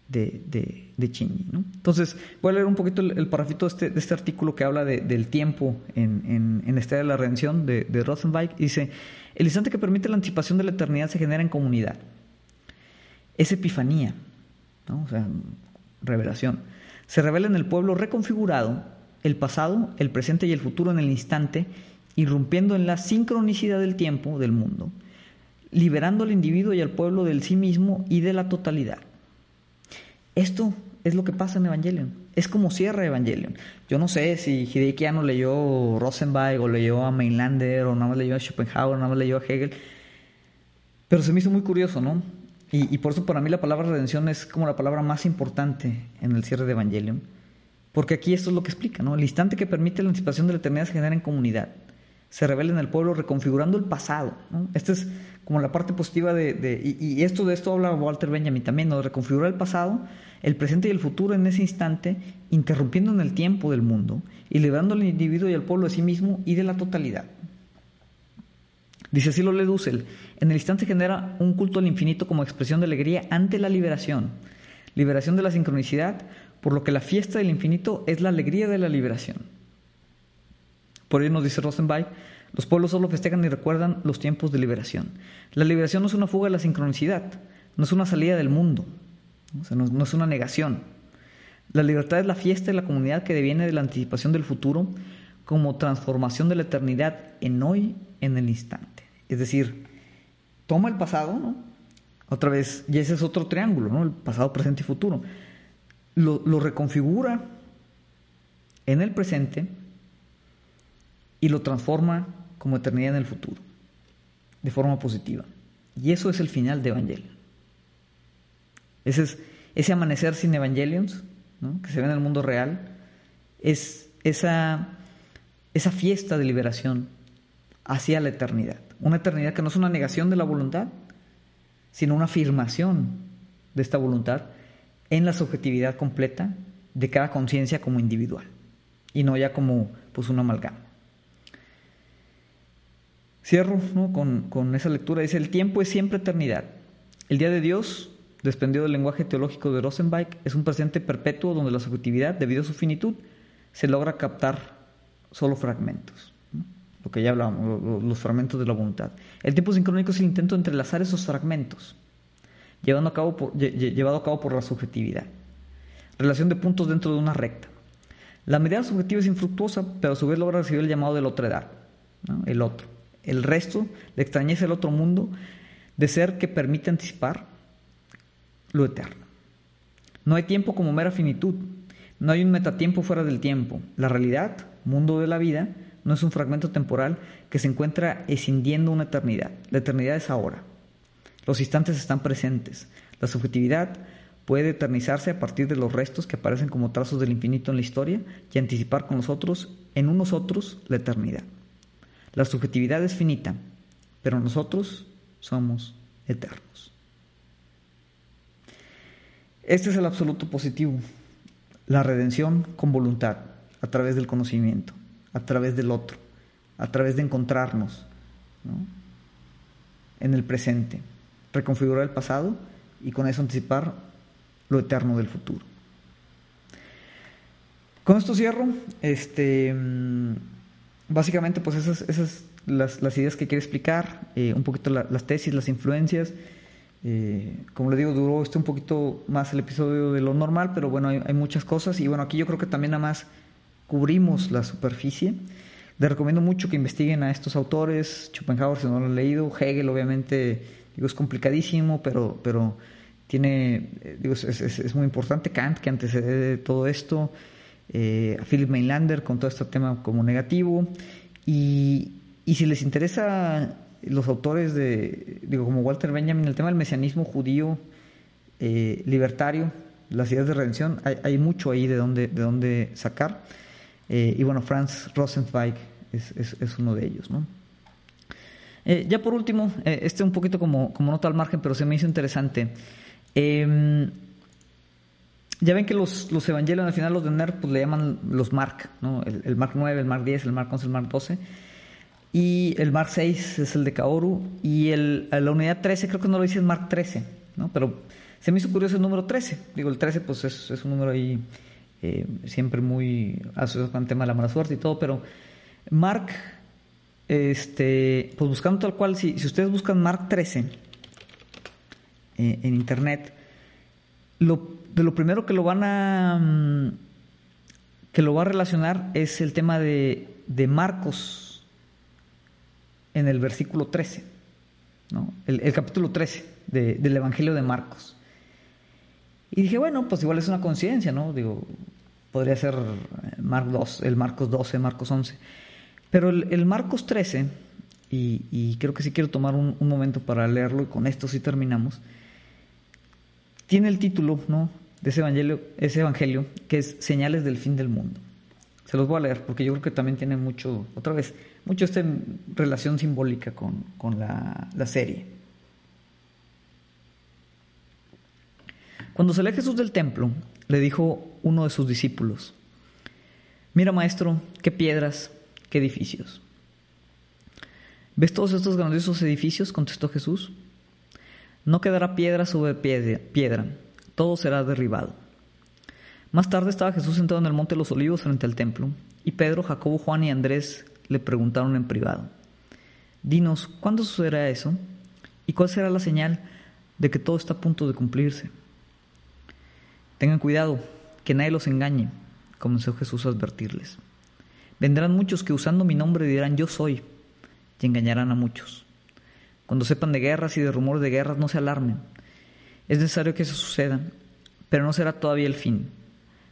de, de, de ¿no? Entonces, voy a leer un poquito el, el de este, de este, artículo que habla del tiempo en, en, en, de la redención de, de. Dice, el instante que permite la anticipación de la eternidad se genera en comunidad. Es epifanía, ¿no? o sea, revelación. Se revela en el pueblo reconfigurado el pasado, el presente y el futuro en el instante, irrumpiendo en la sincronicidad del tiempo del mundo, liberando al individuo y al pueblo del sí mismo y de la totalidad. Esto es lo que pasa en Evangelion. Es como cierra Evangelion. Yo no sé si Hideki no leyó Rosenberg o leyó a Mainlander o nada más leyó a Schopenhauer o nada más leyó a Hegel. Pero se me hizo muy curioso, ¿no? Y, y, por eso para mí la palabra redención es como la palabra más importante en el cierre de Evangelion. Porque aquí esto es lo que explica, ¿no? El instante que permite la anticipación de la eternidad se genera en comunidad. Se revela en el pueblo reconfigurando el pasado. Esta es como la parte positiva de... y, esto de esto habla Walter Benjamin también, ¿no? Reconfigurar el pasado, el presente y el futuro en ese instante, interrumpiendo en el tiempo del mundo y liberando al individuo y al pueblo de sí mismo y de la totalidad. Dice así lo lee Dussel, en el instante genera un culto al infinito como expresión de alegría ante la liberación, liberación de la sincronicidad, por lo que la fiesta del infinito es la alegría de la liberación. Por ello nos dice Rosenberg, los pueblos solo festejan y recuerdan los tiempos de liberación. La liberación no es una fuga de la sincronicidad, no es una salida del mundo, no, es una negación. La libertad es la fiesta de la comunidad que deviene de la anticipación del futuro como transformación de la eternidad en hoy, en el instante. Es decir, toma el pasado. Otra vez, y ese es otro triángulo. El pasado, presente y futuro lo reconfigura en el presente y lo transforma como eternidad en el futuro, de forma positiva. Y eso es el final de Evangelion. Ese, es, ese amanecer sin Evangelions, que se ve en el mundo real, es esa, esa fiesta de liberación hacia la eternidad. Una eternidad que no es una negación de la voluntad, sino una afirmación de esta voluntad en la subjetividad completa de cada conciencia como individual y no ya como pues una amalgama. Cierro ¿no? con, con, esa lectura. Dice, el tiempo es siempre eternidad. El día de Dios, desprendido del lenguaje teológico de Rosenbach, es un presente perpetuo donde la subjetividad, debido a su finitud, se logra captar solo fragmentos. Lo que ya hablábamos, los fragmentos de la voluntad. El tiempo sincrónico es el intento de entrelazar esos fragmentos llevando a cabo por, llevado a cabo por la subjetividad. Relación de puntos dentro de una recta. La medida subjetiva es infructuosa, pero a su vez logra recibir el llamado del otredad, ¿no? el otro. El resto, la extrañeza del otro mundo, de ser que permite anticipar lo eterno. No hay tiempo como mera finitud, no hay un metatiempo fuera del tiempo. La realidad, mundo de la vida, no es un fragmento temporal que se encuentra escindiendo una eternidad. La eternidad es ahora. Los instantes están presentes. La subjetividad puede eternizarse a partir de los restos que aparecen como trazos del infinito en la historia y anticipar con nosotros, en unos otros, la eternidad. La subjetividad es finita, pero nosotros somos eternos. Este es el absoluto positivo, la redención con voluntad, a través del conocimiento, a través del otro, a través de encontrarnos ¿no? en el presente reconfigurar el pasado y con eso anticipar lo eterno del futuro. Con esto cierro. Este, mm, básicamente, pues esas, esas las, las ideas que quiero explicar, eh, un poquito la, las tesis, las influencias. Eh, como le digo, duró este un poquito más el episodio de lo normal, pero bueno, hay, hay, muchas cosas. Y bueno, aquí yo creo que también nada más cubrimos la superficie. Les recomiendo mucho que investiguen a estos autores, Schopenhauer si no lo han leído, Hegel obviamente Digo, es complicadísimo, pero, pero tiene, eh, digo, es, es, es muy importante. Kant, que antecede todo esto, eh, a Philip Mainlander con todo este tema como negativo. Y, y si les interesa los autores de, digo, como Walter Benjamin, el tema del mesianismo judío eh, libertario, las ideas de redención, hay, mucho ahí de dónde, de dónde sacar. Eh, y bueno, Franz Rosenzweig es, es, es uno de ellos, ¿no? Ya por último, este un poquito como, como nota al margen, pero se me hizo interesante. Ya ven que los, los evangelios al final los de NER pues, le llaman los Mark, ¿no? El, el, Mark 9, el Mark 10, el Mark 11, el Mark 12. Y el Mark 6 es el de Kaoru. Y el, la unidad 13 creo que no lo dice el Mark 13, ¿no? Pero Se me hizo curioso el número 13. Digo, el 13 pues es, es un número ahí eh, siempre muy asociado con el tema de la mala suerte y todo, pero Mark, este, pues buscando tal cual, si, si ustedes buscan Mark 13 eh, en internet, lo, de lo primero que lo van a mm, que lo va a relacionar es el tema de, de Marcos en el versículo 13, ¿no? el, capítulo 13 del Evangelio de Marcos. Y dije, bueno, pues igual es una coincidencia, ¿no? Digo, podría ser Mar 2, el Marcos 12, Marcos 11. Pero el, Marcos 13, y, creo que sí quiero tomar un, momento para leerlo y con esto sí terminamos, tiene el título, ¿no? De ese evangelio, ese evangelio, que es Señales del fin del mundo. Se los voy a leer porque yo creo que también tiene mucho, otra vez, mucho esta relación simbólica con, con la, la serie. Cuando salió Jesús del templo, le dijo uno de sus discípulos, Mira maestro, qué piedras, qué edificios. ¿Ves todos estos grandiosos edificios? contestó Jesús. No quedará piedra sobre piedra, todo será derribado. Más tarde estaba Jesús sentado en el monte de los olivos frente al templo, y Pedro, Jacobo, Juan y Andrés le preguntaron en privado, Dinos, ¿cuándo sucederá eso? ¿Y cuál será la señal de que todo está a punto de cumplirse? Tengan cuidado, que nadie los engañe, comenzó Jesús a advertirles. Vendrán muchos que usando mi nombre dirán yo soy, y engañarán a muchos. Cuando sepan de guerras y de rumores de guerras, no se alarmen. Es necesario que eso suceda, pero no será todavía el fin.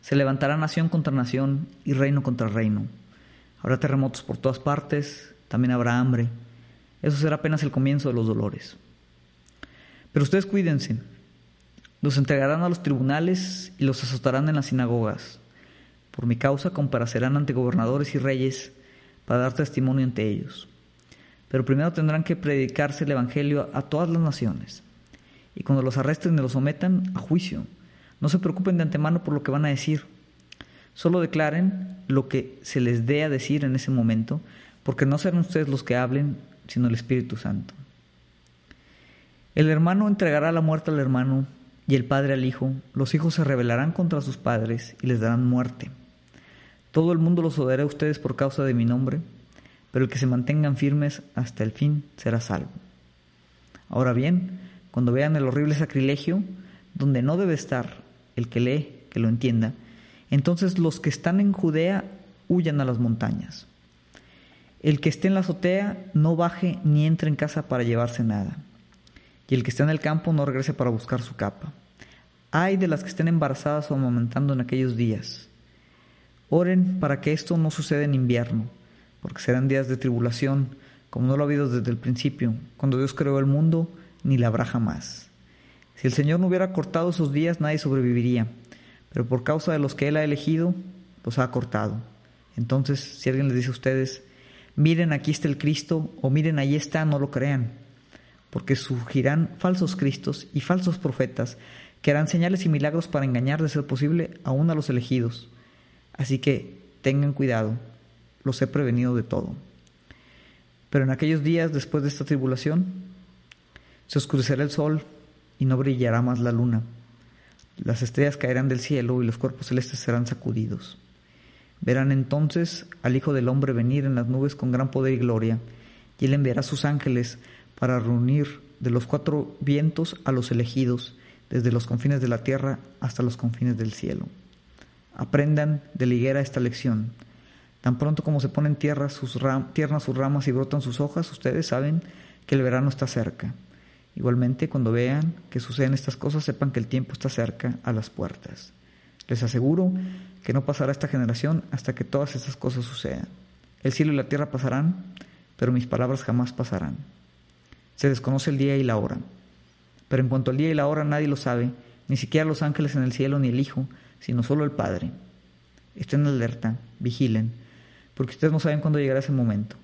Se levantará nación contra nación y reino contra reino. Habrá terremotos por todas partes, también habrá hambre. Eso será apenas el comienzo de los dolores. Pero ustedes cuídense, los entregarán a los tribunales y los azotarán en las sinagogas. Por mi causa comparecerán ante gobernadores y reyes para dar testimonio ante ellos. Pero primero tendrán que predicarse el Evangelio a todas las naciones. Y cuando los arresten y los sometan a juicio, no se preocupen de antemano por lo que van a decir. Solo declaren lo que se les dé a decir en ese momento, porque no serán ustedes los que hablen, sino el Espíritu Santo. El hermano entregará la muerte al hermano y el padre al hijo, los hijos se rebelarán contra sus padres y les darán muerte. Todo el mundo los odiará a ustedes por causa de mi nombre, pero el que se mantengan firmes hasta el fin será salvo. Ahora bien, cuando vean el horrible sacrilegio, donde no debe estar el que lee, que lo entienda, entonces los que están en Judea huyan a las montañas. El que esté en la azotea no baje ni entre en casa para llevarse nada y el que esté en el campo no regrese para buscar su capa. Ay de las que estén embarazadas o amamentando en aquellos días. Oren para que esto no suceda en invierno, porque serán días de tribulación, como no lo ha habido desde el principio, cuando Dios creó el mundo, ni la habrá jamás. Si el Señor no hubiera cortado esos días, nadie sobreviviría, pero por causa de los que Él ha elegido, los ha cortado. Entonces, si alguien les dice a ustedes, miren aquí está el Cristo, o miren ahí está, no lo crean porque surgirán falsos cristos y falsos profetas que harán señales y milagros para engañar, de ser posible, aún a los elegidos. Así que tengan cuidado, los he prevenido de todo. Pero en aquellos días después de esta tribulación, se oscurecerá el sol y no brillará más la luna. Las estrellas caerán del cielo y los cuerpos celestes serán sacudidos. Verán entonces al Hijo del Hombre venir en las nubes con gran poder y gloria, y él enviará a sus ángeles para reunir de los cuatro vientos a los elegidos, desde los confines de la tierra hasta los confines del cielo. Aprendan de liguera esta lección. Tan pronto como se ponen tierra sus tiernas sus ramas y brotan sus hojas, ustedes saben que el verano está cerca. Igualmente, cuando vean que suceden estas cosas, sepan que el tiempo está cerca a las puertas. Les aseguro que no pasará esta generación hasta que todas estas cosas sucedan. El cielo y la tierra pasarán, pero mis palabras jamás pasarán. Se desconoce el día y la hora. Pero en cuanto al día y la hora nadie lo sabe, ni siquiera los ángeles en el cielo ni el Hijo, sino solo el Padre. Estén alerta, vigilen, porque ustedes no saben cuándo llegará ese momento.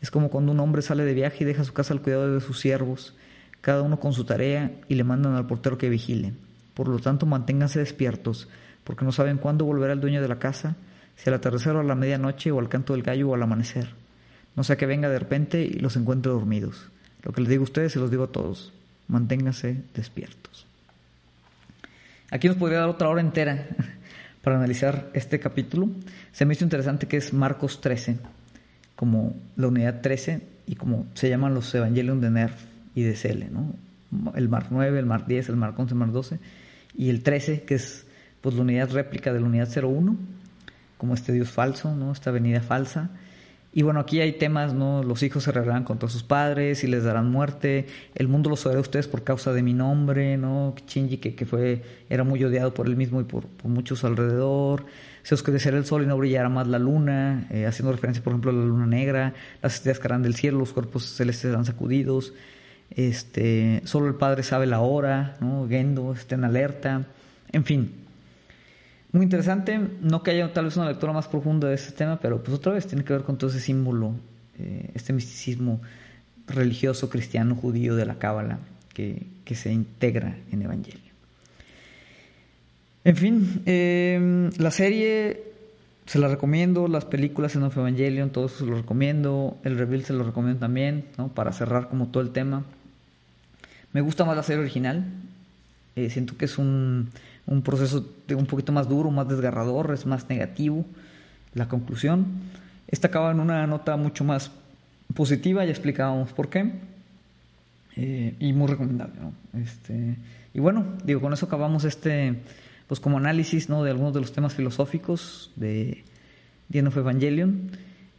Es como cuando un hombre sale de viaje y deja su casa al cuidado de sus siervos, cada uno con su tarea, y le mandan al portero que vigile. Por lo tanto, manténganse despiertos, porque no saben cuándo volverá el dueño de la casa, si al atardecer o a la medianoche, o al canto del gallo o al amanecer. No sea que venga de repente y los encuentre dormidos. Lo que les digo a ustedes se los digo a todos. Manténganse despiertos. Aquí nos podría dar otra hora entera para analizar este capítulo. Se me hizo interesante que es Marcos 13, como la unidad 13 y como se llaman los Evangelion de Nerf y de Cele, ¿no? El Mark 9, el Mark 10, el Mark 11, el Mark 12 y el 13, que es pues la unidad réplica de la unidad 01, como este Dios falso, ¿no? Esta venida falsa y bueno, aquí hay temas, ¿no? Los hijos se rebelarán contra sus padres y les darán muerte. El mundo los odiará a ustedes por causa de mi nombre, ¿no? Shinji, que, que fue, era muy odiado por él mismo y por, muchos alrededor. Se oscurecerá el sol y no brillará más la luna, eh, haciendo referencia, por ejemplo, a la luna negra. Las estrellas caerán del cielo, los cuerpos celestes serán sacudidos. Este, solo el Padre sabe la hora, ¿no? Gendo, está en alerta. En fin, muy interesante. No que haya tal vez una lectura más profunda de este tema, pero pues otra vez tiene que ver con todo ese símbolo, eh, este misticismo religioso, cristiano, judío de la Cábala que, se integra en Evangelio. En fin, eh, la serie se la recomiendo, las películas en Of Evangelion, todo eso se lo recomiendo, el reveal se lo recomiendo también, ¿no? para cerrar como todo el tema. Me gusta más la serie original, eh, siento que es un, un proceso un poquito más duro, más desgarrador, es más negativo la conclusión. Esta acaba en una nota mucho más positiva, ya explicábamos por qué, eh, y muy recomendable. Este, y bueno, digo, con eso acabamos este, pues como análisis ¿no? de algunos de los temas filosóficos de The of Evangelion,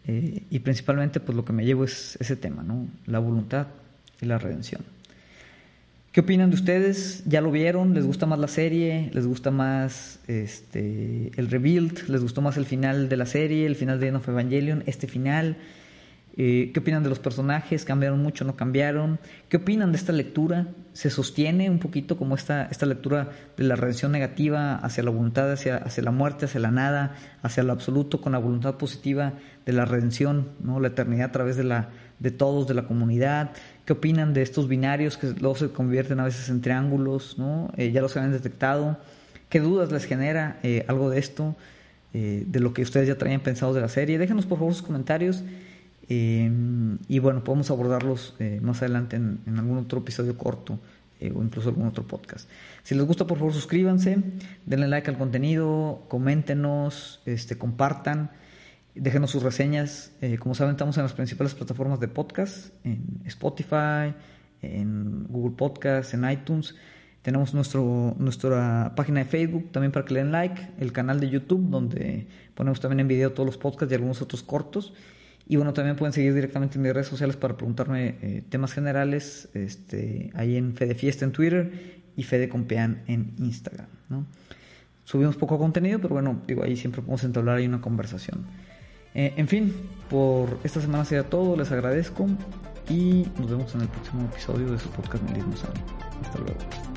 eh, y principalmente pues lo que me llevo es ese tema, ¿no? la voluntad y la redención. ¿Qué opinan de ustedes? ¿Ya lo vieron? ¿Les gusta más la serie? ¿Les gusta más este, el rebuild? ¿Les gustó más el final de la serie, el final de End of Evangelion, este final? Eh, ¿Qué opinan de los personajes? ¿Cambiaron mucho? ¿No cambiaron? ¿Qué opinan de esta lectura? ¿Se sostiene un poquito como esta, esta lectura de la redención negativa hacia la voluntad, hacia, hacia la muerte, hacia la nada, hacia lo absoluto, con la voluntad positiva de la redención, ¿no? la eternidad a través de, la, de todos, de la comunidad? ¿Qué opinan de estos binarios que luego se convierten a veces en triángulos? ¿no? Eh, ya los habían detectado. ¿Qué dudas les genera eh, algo de esto? Eh, de lo que ustedes ya traían pensado de la serie. Déjenos por favor sus comentarios. Y bueno, podemos abordarlos más adelante en, algún otro episodio corto o incluso algún otro podcast. Si les gusta, por favor, suscríbanse, denle like al contenido, coméntenos, este, compartan. Déjenos sus reseñas. Eh, como saben, estamos en las principales plataformas de podcast, en Spotify, en Google Podcast, en iTunes. Tenemos nuestro, nuestra página de Facebook también para que le den like, el canal de YouTube donde ponemos también en video todos los podcasts y algunos otros cortos. Y bueno, también pueden seguir directamente en mis redes sociales para preguntarme eh, temas generales, este, ahí en Fede Fiesta en Twitter y Fede Compean en Instagram. ¿no? Subimos poco contenido, pero bueno, digo, ahí siempre podemos entablar ahí una conversación. Eh, en fin, por esta semana sería todo, les agradezco y nos vemos en el próximo episodio de su podcast Milismo Hasta luego.